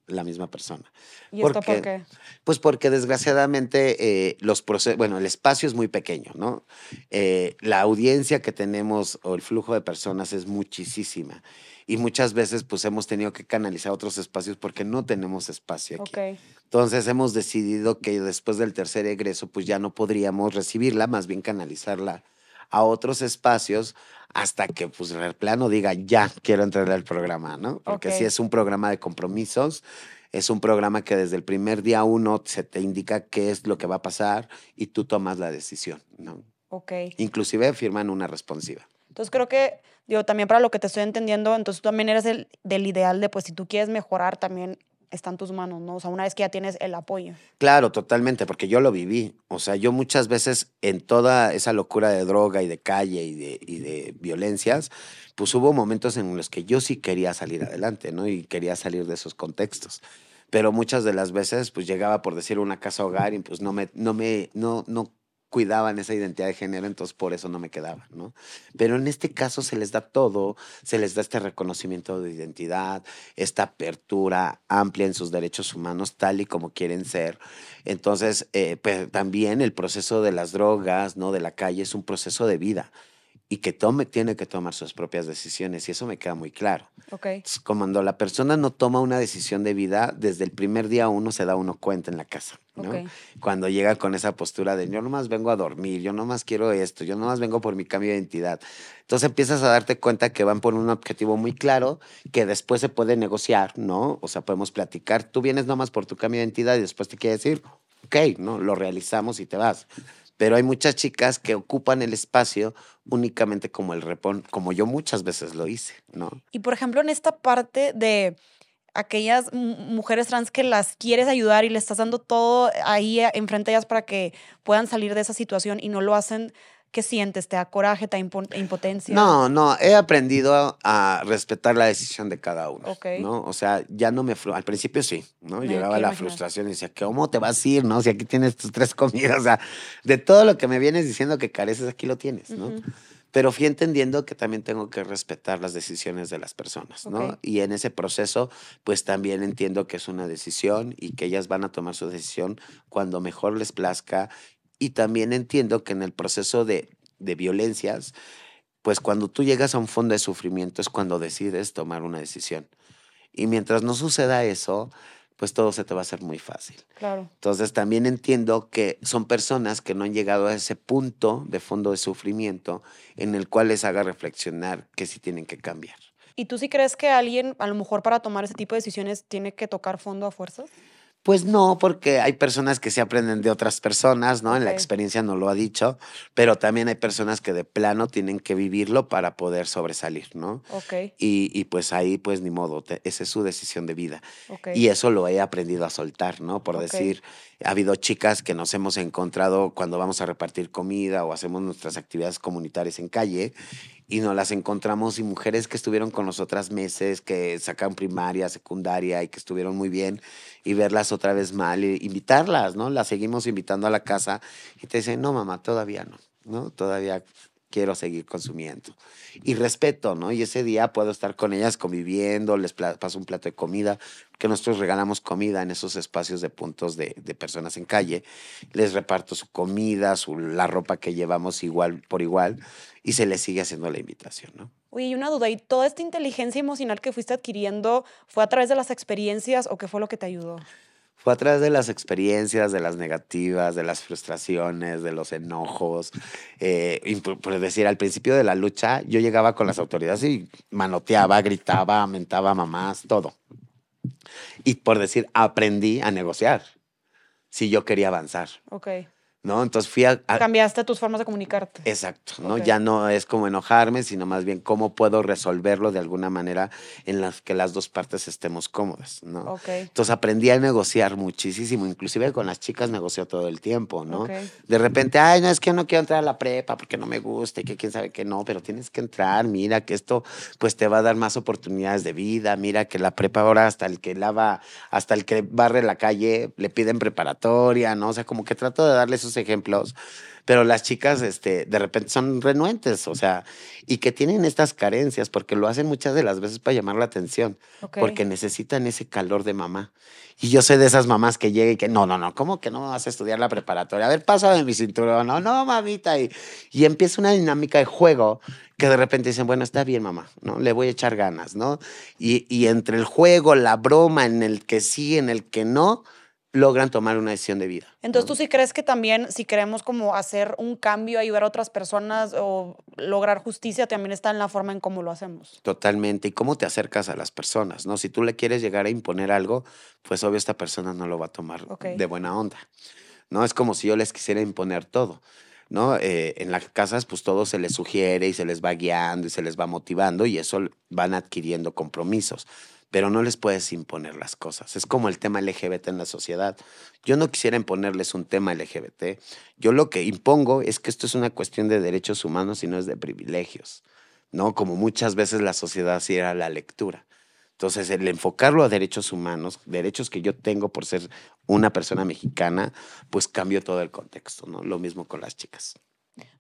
la misma persona. ¿Y esto por qué? Pues porque desgraciadamente eh, los procesos, bueno, el espacio es muy pequeño, ¿no? Eh, la audiencia que tenemos o el flujo de personas es muchísima y muchas veces pues hemos tenido que canalizar otros espacios porque no tenemos espacio aquí. Entonces hemos decidido que después del tercer egreso pues ya no podríamos recibirla, más bien canalizarla a otros espacios hasta que pues el plano diga ya quiero entrar al programa, ¿no? Porque si es un programa de compromisos, es un programa que desde el primer día uno se te indica qué es lo que va a pasar y tú tomas la decisión, ¿no? Ok. Inclusive firman una responsiva. Entonces creo que, digo, también para lo que te estoy entendiendo, entonces tú también eres el, del ideal de, pues si tú quieres mejorar, también está en tus manos, ¿no? O sea, una vez que ya tienes el apoyo. Claro, totalmente, porque yo lo viví. O sea, yo muchas veces en toda esa locura de droga y de calle y de, y de violencias, pues hubo momentos en los que yo sí quería salir adelante, ¿no? Y quería salir de esos contextos pero muchas de las veces pues llegaba por decir una casa hogar y pues no me no me no no cuidaban esa identidad de género, entonces por eso no me quedaba, ¿no? Pero en este caso se les da todo, se les da este reconocimiento de identidad, esta apertura amplia en sus derechos humanos, tal y como quieren ser. Entonces, eh, pues, también el proceso de las drogas, ¿no? De la calle es un proceso de vida y que tome, tiene que tomar sus propias decisiones y eso me queda muy claro. Okay. cuando la persona no toma una decisión de vida, desde el primer día uno se da uno cuenta en la casa. ¿no? Cuando llega con esa postura de yo nomás vengo a dormir, yo nomás quiero esto, yo nomás vengo por mi cambio de identidad. Entonces empiezas a darte cuenta que van por un objetivo muy claro que después se puede negociar, ¿no? O sea, podemos platicar. Tú vienes nomás por tu cambio de identidad y después te quiere decir, ok, ¿no? Lo realizamos y te vas pero hay muchas chicas que ocupan el espacio únicamente como el repón, como yo muchas veces lo hice, ¿no? Y por ejemplo, en esta parte de aquellas mujeres trans que las quieres ayudar y le estás dando todo ahí enfrente de ellas para que puedan salir de esa situación y no lo hacen, ¿qué sientes? ¿Te da coraje, te da impotencia? No, no, he aprendido a respetar la decisión de cada uno, ¿no? O sea, ya no me... Al principio sí, ¿no? Llegaba la frustración y decía, ¿cómo te vas a ir, no? Si aquí tienes tus tres comidas, o sea, de todo lo que me vienes diciendo que careces, aquí lo tienes, ¿no? Pero fui entendiendo que también tengo que respetar las decisiones de las personas, ¿no? Y en ese proceso, pues también entiendo que es una decisión y que ellas van a tomar su decisión cuando mejor les plazca. Y también entiendo que en el proceso de, de violencias, pues cuando tú llegas a un fondo de sufrimiento es cuando decides tomar una decisión. Y mientras no suceda eso, pues todo se te va a hacer muy fácil. Claro. Entonces también entiendo que son personas que no han llegado a ese punto de fondo de sufrimiento en el cual les haga reflexionar que sí tienen que cambiar. ¿Y tú sí crees que alguien, a lo mejor para tomar ese tipo de decisiones, tiene que tocar fondo a fuerzas? Pues no, porque hay personas que se aprenden de otras personas, ¿no? En la experiencia no lo ha dicho, pero también hay personas que de plano tienen que vivirlo para poder sobresalir, ¿no? Ok. Y, y pues ahí, pues ni modo, esa es su decisión de vida. Y eso lo he aprendido a soltar, ¿no? Por decir, ha habido chicas que nos hemos encontrado cuando vamos a repartir comida o hacemos nuestras actividades comunitarias en calle y nos las encontramos y mujeres que estuvieron con nosotras meses, que sacaron primaria, secundaria y que estuvieron muy bien y verlas otra vez mal y invitarlas, ¿no? Las seguimos invitando a la casa y te dicen, no, mamá, todavía no, ¿no? Todavía quiero seguir consumiendo. Y respeto, ¿no? Y ese día puedo estar con ellas conviviendo, les paso un plato de comida, que nosotros regalamos comida en esos espacios de puntos de, de personas en calle. Les reparto su comida, su, la ropa que llevamos igual por igual y se le sigue haciendo la invitación, ¿no? Oye, una duda, ¿y toda esta inteligencia emocional que fuiste adquiriendo fue a través de las experiencias o qué fue lo que te ayudó? Fue a través de las experiencias, de las negativas, de las frustraciones, de los enojos. Eh, por, decir, al principio de la lucha, yo llegaba con las autoridades y manoteaba, gritaba, mentaba a mamás, todo. Y por decir, aprendí a negociar si yo quería avanzar. Ok. ¿No? Entonces fui a... Cambiaste tus formas de comunicarte. Exacto, ¿no? Ya no es como enojarme, sino más bien cómo puedo resolverlo de alguna manera en la que las dos partes estemos cómodas, ¿no? Okay. Entonces aprendí a negociar muchísimo, inclusive con las chicas negocio todo el tiempo, ¿no? De repente, ay, no, es que no quiero entrar a la prepa porque no me gusta y que quién sabe que no, pero tienes que entrar, mira que esto pues te va a dar más oportunidades de vida, mira que la prepa ahora hasta el que lava, hasta el que barre la calle, le piden preparatoria, ¿no? O sea, como que trato de darle ejemplos, pero las chicas este, de repente son renuentes, o sea, y que tienen estas carencias porque lo hacen muchas de las veces para llamar la atención, porque necesitan ese calor de mamá. Y yo sé de esas mamás que llegan y que, no, no, no, ¿cómo que no vas a estudiar la preparatoria? A ver, pasa de mi cinturón, no, no, mamita. Y, y empieza una dinámica de juego que de repente dicen, bueno, está bien, mamá, ¿no? Le voy a echar ganas, ¿no? Y, y entre el juego, la broma, en el que sí, en el que no, logran tomar una decisión de vida. Entonces, ¿tú sí crees que también si queremos como hacer un cambio, ayudar a otras personas o lograr justicia, también está en la forma en cómo lo hacemos? Totalmente. Y cómo te acercas a las personas, ¿no? Si tú le quieres llegar a imponer algo, pues obvio esta persona no lo va a tomar de buena onda, ¿no? Es como si yo les quisiera imponer todo. ¿no? Eh, en las casas, pues todo se les sugiere y se les va guiando y se les va motivando y eso van adquiriendo compromisos pero no les puedes imponer las cosas. Es como el tema LGBT en la sociedad. Yo no quisiera imponerles un tema LGBT. Yo lo que impongo es que esto es una cuestión de derechos humanos y no es de privilegios, ¿no? Como muchas veces la sociedad sí era la lectura. Entonces, el enfocarlo a derechos humanos, derechos que yo tengo por ser una persona mexicana, pues cambió todo el contexto, ¿no? Lo mismo con las chicas.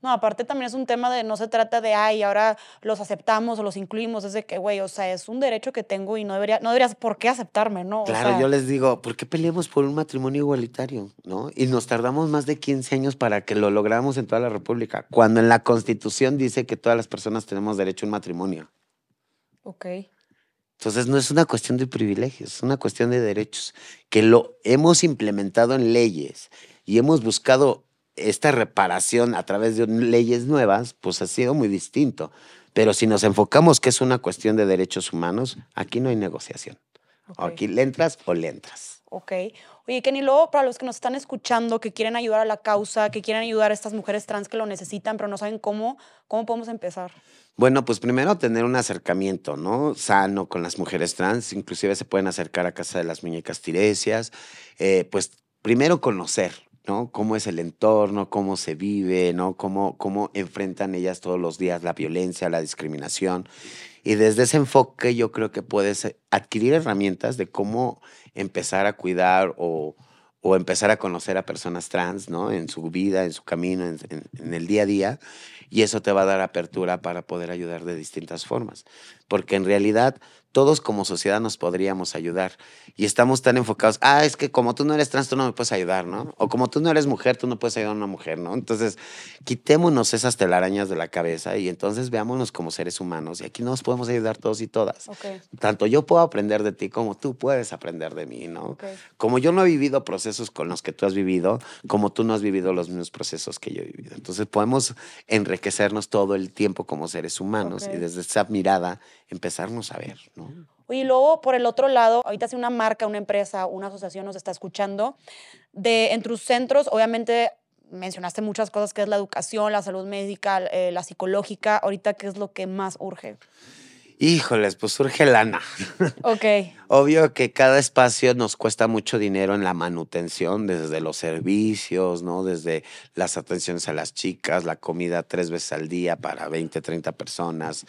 No, aparte también es un tema de no se trata de, ay, ahora los aceptamos o los incluimos, es de que, güey, o sea, es un derecho que tengo y no, debería, no deberías por qué aceptarme, ¿no? Claro, yo les digo, ¿por qué peleamos por un matrimonio igualitario, no? Y nos tardamos más de 15 años para que lo logramos en toda la República, cuando en la Constitución dice que todas las personas tenemos derecho a un matrimonio. Ok. Entonces no es una cuestión de privilegios, es una cuestión de derechos, que lo hemos implementado en leyes y hemos buscado esta reparación a través de leyes nuevas, pues ha sido muy distinto. Pero si nos enfocamos que es una cuestión de derechos humanos, aquí no hay negociación. Aquí le entras o le entras. Ok. Oye, Kenny, luego para los que nos están escuchando, que quieren ayudar a la causa, que quieren ayudar a estas mujeres trans que lo necesitan, pero no saben cómo, ¿cómo podemos empezar? Bueno, pues primero tener un acercamiento, ¿no? Sano con las mujeres trans. Inclusive se pueden acercar a Casa de las Muñecas Tiresias. Eh, pues primero conocer, ¿no? Cómo es el entorno, cómo se vive, ¿no? Cómo, cómo enfrentan ellas todos los días la violencia, la discriminación. Y desde ese enfoque yo creo que puedes adquirir herramientas de cómo empezar a cuidar o, o empezar a conocer a personas trans, ¿no? En su vida, en su camino, en, en, el día a día. Y eso te va a dar apertura para poder ayudar de distintas formas. Porque en realidad todos como sociedad nos podríamos ayudar. Y estamos tan enfocados, ah, es que como tú no eres trans, tú no me puedes ayudar, ¿no? O como tú no eres mujer, tú no puedes ayudar a una mujer, ¿no? Entonces, quitémonos esas telarañas de la cabeza y entonces veámonos como seres humanos. Y aquí nos podemos ayudar todos y todas. Tanto yo puedo aprender de ti como tú puedes aprender de mí, ¿no? Como yo no he vivido procesos con los que tú has vivido, como tú no has vivido los mismos procesos que yo he vivido. Entonces, podemos enriquecernos todo el tiempo como seres humanos y desde esa mirada empezarnos a ver, ¿no? Y luego, por el otro lado, ahorita si una marca, una empresa, una asociación nos está escuchando, de en tus centros, obviamente mencionaste muchas cosas, que es la educación, la salud médica, eh, la psicológica, ahorita, ¿qué es lo que más urge? Híjoles, pues surge lana. Ok. Obvio que cada espacio nos cuesta mucho dinero en la manutención, desde los servicios, ¿no? Desde las atenciones a las chicas, la comida tres veces al día para 20, 30 personas.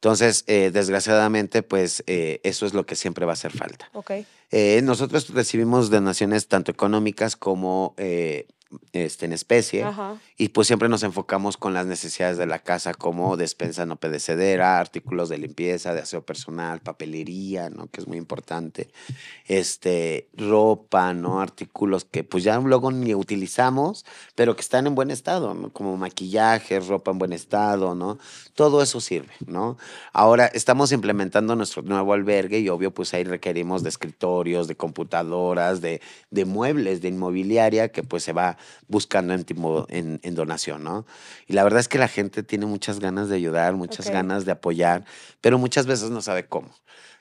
Entonces, eh, desgraciadamente, pues eh, eso es lo que siempre va a hacer falta. Okay. Eh, nosotros recibimos donaciones tanto económicas como este, en especie. Y pues siempre nos enfocamos con las necesidades de la casa, como despensa no pedecedera, artículos de limpieza, de aseo personal, papelería, ¿no? Que es muy importante. Este, ropa, ¿no? Artículos que pues ya luego ni utilizamos, pero que están en buen estado, ¿no? Como maquillaje, ropa en buen estado, ¿no? Todo eso sirve, ¿no? Ahora estamos implementando nuestro nuevo albergue y obvio pues ahí requerimos de escritorios, de computadoras, de, de muebles, de inmobiliaria que pues se va buscando en, en, en, donación, ¿no? Y la verdad es que la gente tiene muchas ganas de ayudar, muchas ganas de apoyar, pero muchas veces no sabe cómo.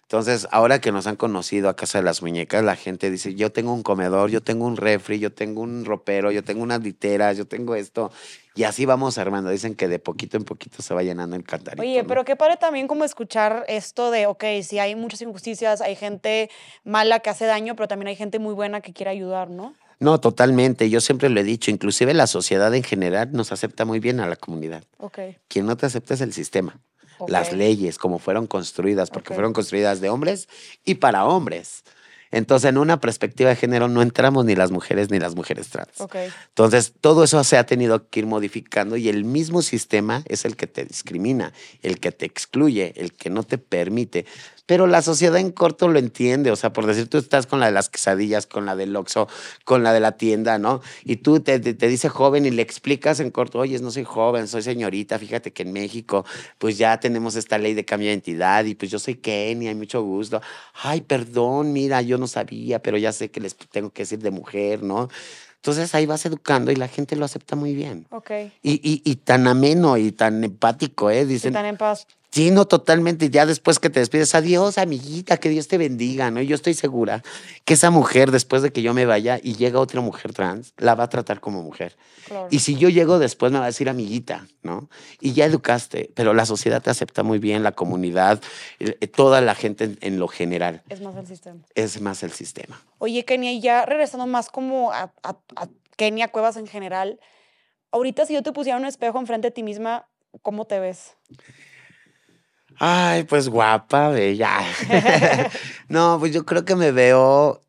Entonces, ahora que nos han conocido a Casa de las Muñecas, la gente dice, yo tengo un comedor, yo tengo un refri, yo tengo un ropero, yo tengo unas literas, yo tengo esto. Y así vamos armando. Dicen que de poquito en poquito se va llenando el cantarito. Oye, pero qué padre también como escuchar esto de, ok, si hay muchas injusticias, hay gente mala que hace daño, pero también hay gente muy buena que quiere ayudar, ¿no? No, totalmente. Yo siempre lo he dicho. Inclusive la sociedad en general nos acepta muy bien a la comunidad. Okay. Quien no te acepta es el sistema. Las leyes, como fueron construidas, porque fueron construidas de hombres y para hombres. Entonces, en una perspectiva de género no entramos ni las mujeres ni las mujeres trans. Entonces, todo eso se ha tenido que ir modificando y el mismo sistema es el que te discrimina, el que te excluye, el que no te permite. Pero la sociedad en corto lo entiende, o sea, por decir, tú estás con la de las quesadillas, con la del Oxxo, con la de la tienda, ¿no? Y tú te, te, dice joven y le explicas en corto, oye, no soy joven, soy señorita, fíjate que en México pues ya tenemos esta ley de cambio de identidad y pues yo soy Kenny, hay mucho gusto. Ay, perdón, mira, yo no sabía, pero ya sé que les tengo que decir de mujer, ¿no? Entonces ahí vas educando y la gente lo acepta muy bien. Ok. Y, y, y tan ameno y tan empático, ¿eh? Dicen. Y tan en paz. Sí, no, totalmente. Ya después que te despides, adiós, amiguita, que Dios te bendiga, ¿no? Y yo estoy segura que esa mujer, después de que yo me vaya y llega otra mujer trans, la va a tratar como mujer. Y si yo llego después, me va a decir amiguita, ¿no? Y ya educaste, pero la sociedad te acepta muy bien, la comunidad, eh, toda la gente en, lo general. Es más el sistema. Es más el sistema. Oye, Kenia, y ya regresando más como a, a, a Kenia Cuevas en general, ahorita si yo te pusiera un espejo enfrente de ti misma, ¿cómo te ves? Ay, pues guapa, bella. no, pues yo creo que me veo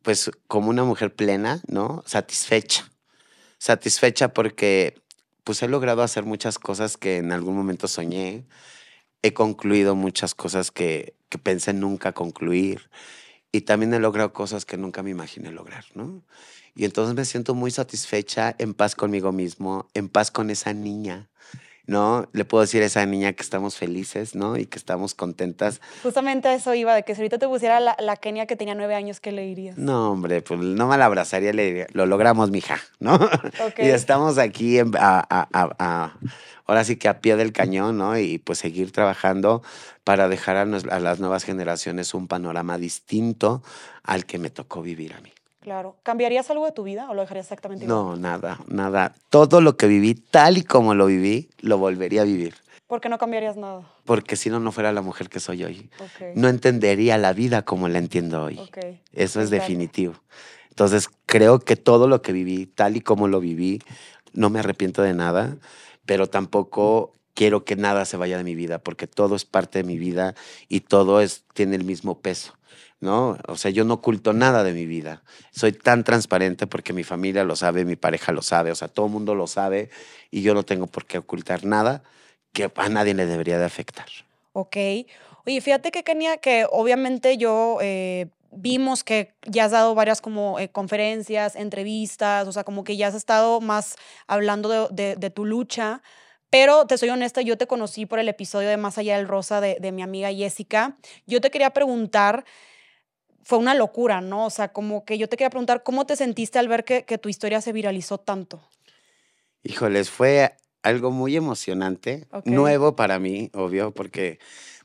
pues como una mujer plena, ¿no? Satisfecha. Satisfecha porque pues he logrado hacer muchas cosas que en algún momento soñé. He concluido muchas cosas que, que pensé nunca concluir. Y también he logrado cosas que nunca me imaginé lograr, ¿no? Y entonces me siento muy satisfecha, en paz conmigo mismo, en paz con esa niña ¿no? Le puedo decir a esa niña que estamos felices, ¿no? Y que estamos contentas. Justamente a eso iba, de que si ahorita te pusiera la, la Kenia que tenía nueve años, ¿qué le dirías? No, hombre, pues no me la abrazaría, le diría, lo logramos, mija, ¿no? y estamos aquí a, a, a, ahora sí que a pie del cañón, ¿no? Y pues seguir trabajando para dejar a, a las nuevas generaciones un panorama distinto al que me tocó vivir a mí. Claro. ¿Cambiarías algo de tu vida o lo dejarías exactamente igual? No, nada, nada. Todo lo que viví, tal y como lo viví, lo volvería a vivir. ¿Por qué no cambiarías nada? Porque si no, no fuera la mujer que soy hoy. No entendería la vida como la entiendo hoy. Eso es definitivo. Entonces, creo que todo lo que viví, tal y como lo viví, no me arrepiento de nada, pero tampoco quiero que nada se vaya de mi vida, porque todo es parte de mi vida y todo es, tiene el mismo peso. ¿No? O sea, yo no oculto nada de mi vida. Soy tan transparente porque mi familia lo sabe, mi pareja lo sabe, o sea, todo el mundo lo sabe y yo no tengo por qué ocultar nada que a nadie le debería de afectar. Ok. Oye, fíjate que Kenia, que obviamente yo eh, vimos que ya has dado varias como eh, conferencias, entrevistas, o sea, como que ya has estado más hablando de, de- de tu lucha, pero te soy honesta, yo te conocí por el episodio de Más allá del Rosa de, de mi amiga Jessica. Yo te quería preguntar, fue una locura, ¿no? O sea, como que yo te quería preguntar, ¿cómo te sentiste al ver que, que tu historia se viralizó tanto? Híjoles, fue algo muy emocionante, nuevo para mí, obvio, porque,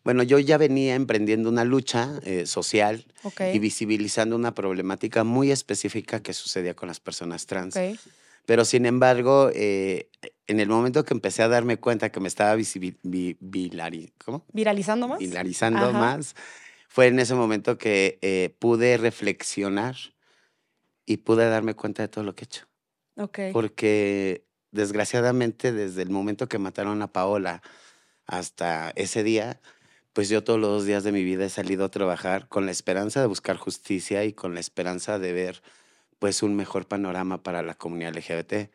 bueno, yo ya venía emprendiendo una lucha eh, social y visibilizando una problemática muy específica que sucedía con las personas trans. Pero sin embargo, eh, en el momento que empecé a darme cuenta que me estaba. ¿Viralizando más? viralizando Ajá. más, fue en ese momento que eh, pude reflexionar y pude darme cuenta de todo lo que he hecho porque desgraciadamente desde el momento que mataron a Paola hasta ese día, pues yo todos los días de mi vida he salido a trabajar con la esperanza de buscar justicia y con la esperanza de ver pues un mejor panorama para la comunidad LGBT.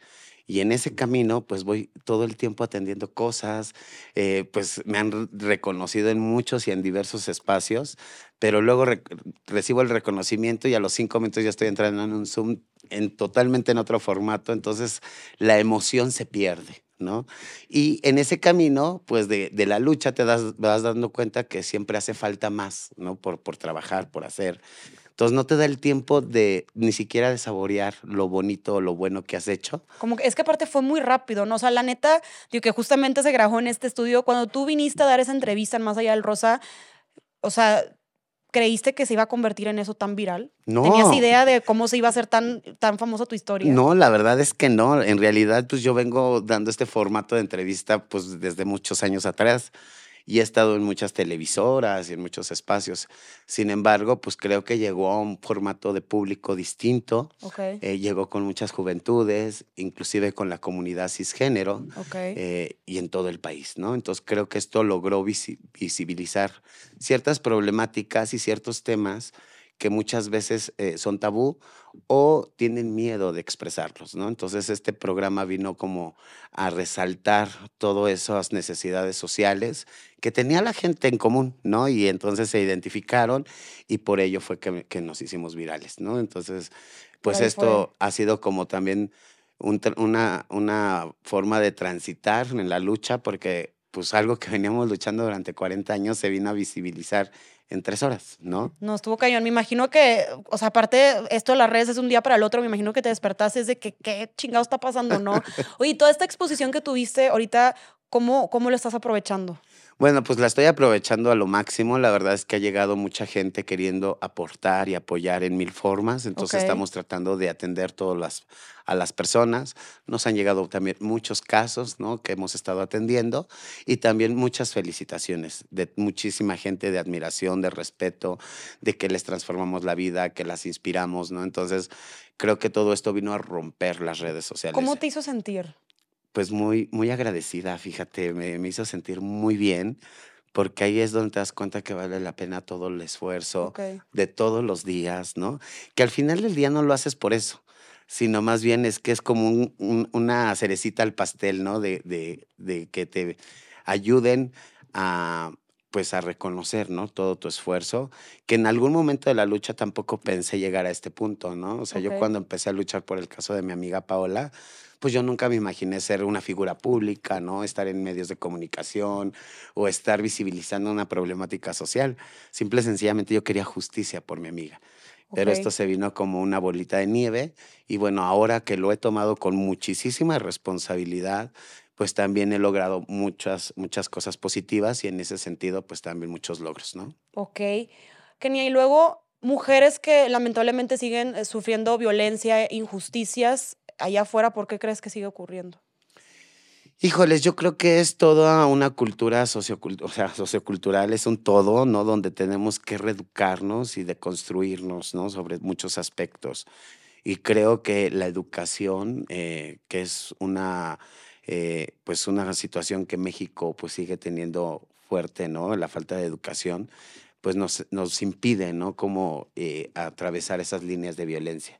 Y en ese camino, pues voy todo el tiempo atendiendo cosas, eh, pues me han re- reconocido en muchos y en diversos espacios, pero luego re- recibo el reconocimiento y a los cinco minutos ya estoy entrando en un Zoom en totalmente en otro formato, entonces la emoción se pierde, ¿no? Y en ese camino, pues de, de la lucha te das, vas dando cuenta que siempre hace falta más, ¿no? Por, por trabajar, por hacer. Entonces no te da el tiempo de ni siquiera de saborear lo bonito o lo bueno que has hecho. Como que es que aparte fue muy rápido, ¿no? O sea, la neta, digo que justamente se grabó en este estudio. Cuando tú viniste a dar esa entrevista en Más Allá del Rosa, o sea, ¿creíste que se iba a convertir en eso tan viral? No. ¿Tenías idea de cómo se iba a hacer tan, tan famosa tu historia? No, la verdad es que no. En realidad, pues yo vengo dando este formato de entrevista pues desde muchos años atrás y he estado en muchas televisoras y en muchos espacios. Sin embargo, pues creo que llegó a un formato de público distinto. Ok, eh, llegó con muchas juventudes, inclusive con la comunidad cisgénero ok. eh, y en todo el país, ¿no? Entonces creo que esto logró visi- visibilizar ciertas problemáticas y ciertos temas que muchas veces eh, son tabú o tienen miedo de expresarlos, ¿no? Entonces este programa vino como a resaltar todas esas necesidades sociales que tenía la gente en común, ¿no? Y entonces se identificaron y por ello fue que, que nos hicimos virales, ¿no? Entonces, pues ahí esto ha sido como también un una, una forma de transitar en la lucha porque pues algo que veníamos luchando durante 40 años se vino a visibilizar en tres horas, ¿no? No, estuvo cañón. Me imagino que, o sea, aparte, esto de las redes es un día para el otro. Me imagino que te despertaste es de que qué chingado está pasando, ¿no? Oye, toda esta exposición que tuviste ahorita, ¿cómo, cómo lo estás aprovechando? Bueno, pues la estoy aprovechando a lo máximo. La verdad es que ha llegado mucha gente queriendo aportar y apoyar en mil formas. Entonces estamos tratando de atender todas las, a las personas. Nos han llegado también muchos casos ¿no? que hemos estado atendiendo y también muchas felicitaciones de muchísima gente de admiración, de respeto, de que les transformamos la vida, que las inspiramos. ¿no? Entonces creo que todo esto vino a romper las redes sociales ¿Cómo te hizo sentir? Pues muy, muy agradecida, fíjate, me, me hizo sentir muy bien, porque ahí es donde te das cuenta que vale la pena todo el esfuerzo de todos los días, ¿no? Que al final del día no lo haces por eso, sino más bien es que es como un- un- una cerecita al pastel, ¿no? De, de, de que te ayuden a pues a reconocer, ¿no? Todo tu esfuerzo, que en algún momento de la lucha tampoco pensé llegar a este punto, ¿no? O sea, yo cuando empecé a luchar por el caso de mi amiga Paola, pues yo nunca me imaginé ser una figura pública, ¿no? Estar en medios de comunicación o estar visibilizando una problemática social. Simple y sencillamente yo quería justicia por mi amiga. Pero esto se vino como una bolita de nieve y bueno, ahora que lo he tomado con muchísima responsabilidad, pues también he logrado muchas, muchas cosas positivas y en ese sentido, pues también muchos logros, ¿no? Ok. Kenia, y luego mujeres que lamentablemente siguen eh, sufriendo violencia, injusticias allá afuera, ¿por qué crees que sigue ocurriendo? Híjoles, yo creo que es toda una cultura sociocultural, o sea, sociocultural, es un todo, ¿no? Donde tenemos que reeducarnos y deconstruirnos, ¿no? Sobre muchos aspectos. Y creo que la educación, eh, que es una, eh, pues una situación que México pues sigue teniendo fuerte, ¿no? La falta de educación, pues nos, nos impide, ¿no? Como eh, atravesar esas líneas de violencia.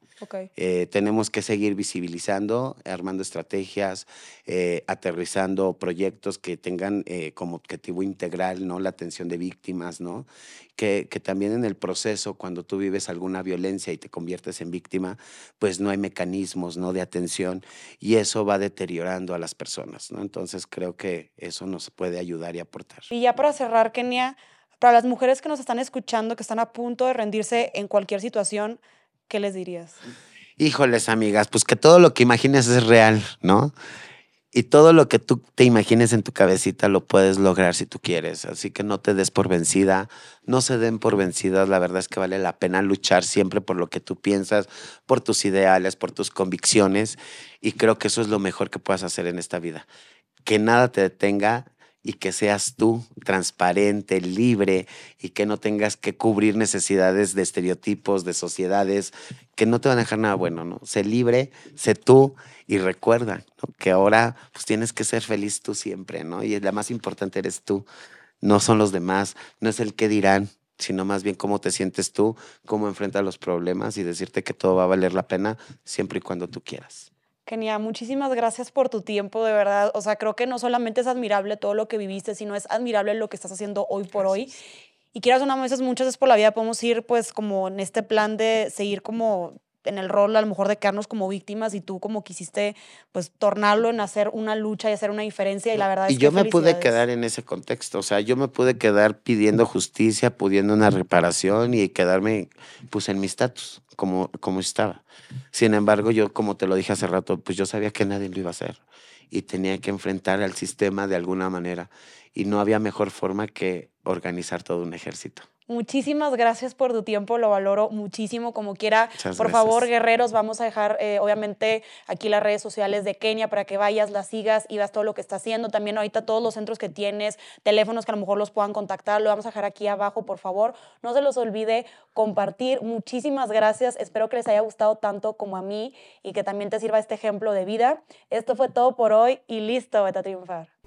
Eh, tenemos que seguir visibilizando, armando estrategias, eh, aterrizando proyectos que tengan como objetivo integral, ¿no? La atención de víctimas, ¿no? Que, que, también en el proceso, cuando tú vives alguna violencia y te conviertes en víctima, pues no hay mecanismos, ¿no? De atención y eso va deteriorando a las personas, ¿no? Entonces creo que eso nos puede ayudar y aportar. Y ya para cerrar, Kenia, para las mujeres que nos están escuchando, que están a punto de rendirse en cualquier situación, ¿qué les dirías? Híjoles, amigas, pues que todo lo que imagines es real, ¿no? Y todo lo que tú te imagines en tu cabecita lo puedes lograr si tú quieres. Así que no te des por vencida, no se den por vencidas. La verdad es que vale la pena luchar siempre por lo que tú piensas, por tus ideales, por tus convicciones. Y creo que eso es lo mejor que puedas hacer en esta vida. Que nada te detenga y que seas tú transparente, libre y que no tengas que cubrir necesidades de estereotipos, de sociedades que no te van a dejar nada bueno, ¿no? Sé libre, sé tú y recuerda que ahora pues tienes que ser feliz tú siempre, ¿no? Y la más importante eres tú, no son los demás, no es el que dirán, sino más bien cómo te sientes tú, cómo enfrentas los problemas y decirte que todo va a valer la pena siempre y cuando tú quieras. Kenia, muchísimas gracias por tu tiempo, de verdad. O sea, creo que no solamente es admirable todo lo que viviste, sino es admirable lo que estás haciendo hoy por hoy. Y quieras una vez, muchas veces por la vida podemos ir pues como en este plan de seguir como en el rol a lo mejor de quedarnos como víctimas y tú como quisiste pues tornarlo en hacer una lucha y hacer una diferencia y la verdad es y yo me pude quedar en ese contexto, o sea, yo me pude quedar pidiendo justicia, pudiendo una reparación y quedarme pues en mi estatus como, como estaba. Sin embargo, yo como te lo dije hace rato, pues yo sabía que nadie lo iba a hacer y tenía que enfrentar al sistema de alguna manera y no había mejor forma que organizar todo un ejército. Muchísimas gracias por tu tiempo, lo valoro muchísimo. Como quiera, por favor, guerreros, vamos a dejar eh, obviamente aquí las redes sociales de Kenia para que vayas, la sigas y veas todo lo que está haciendo. También ahorita todos los centros que tienes, teléfonos que a lo mejor los puedan contactar, lo vamos a dejar aquí abajo, por favor. No se los olvide compartir. Muchísimas gracias. Espero que les haya gustado tanto como a mí y que también te sirva este ejemplo de vida. Esto fue todo por hoy y listo, vete a triunfar.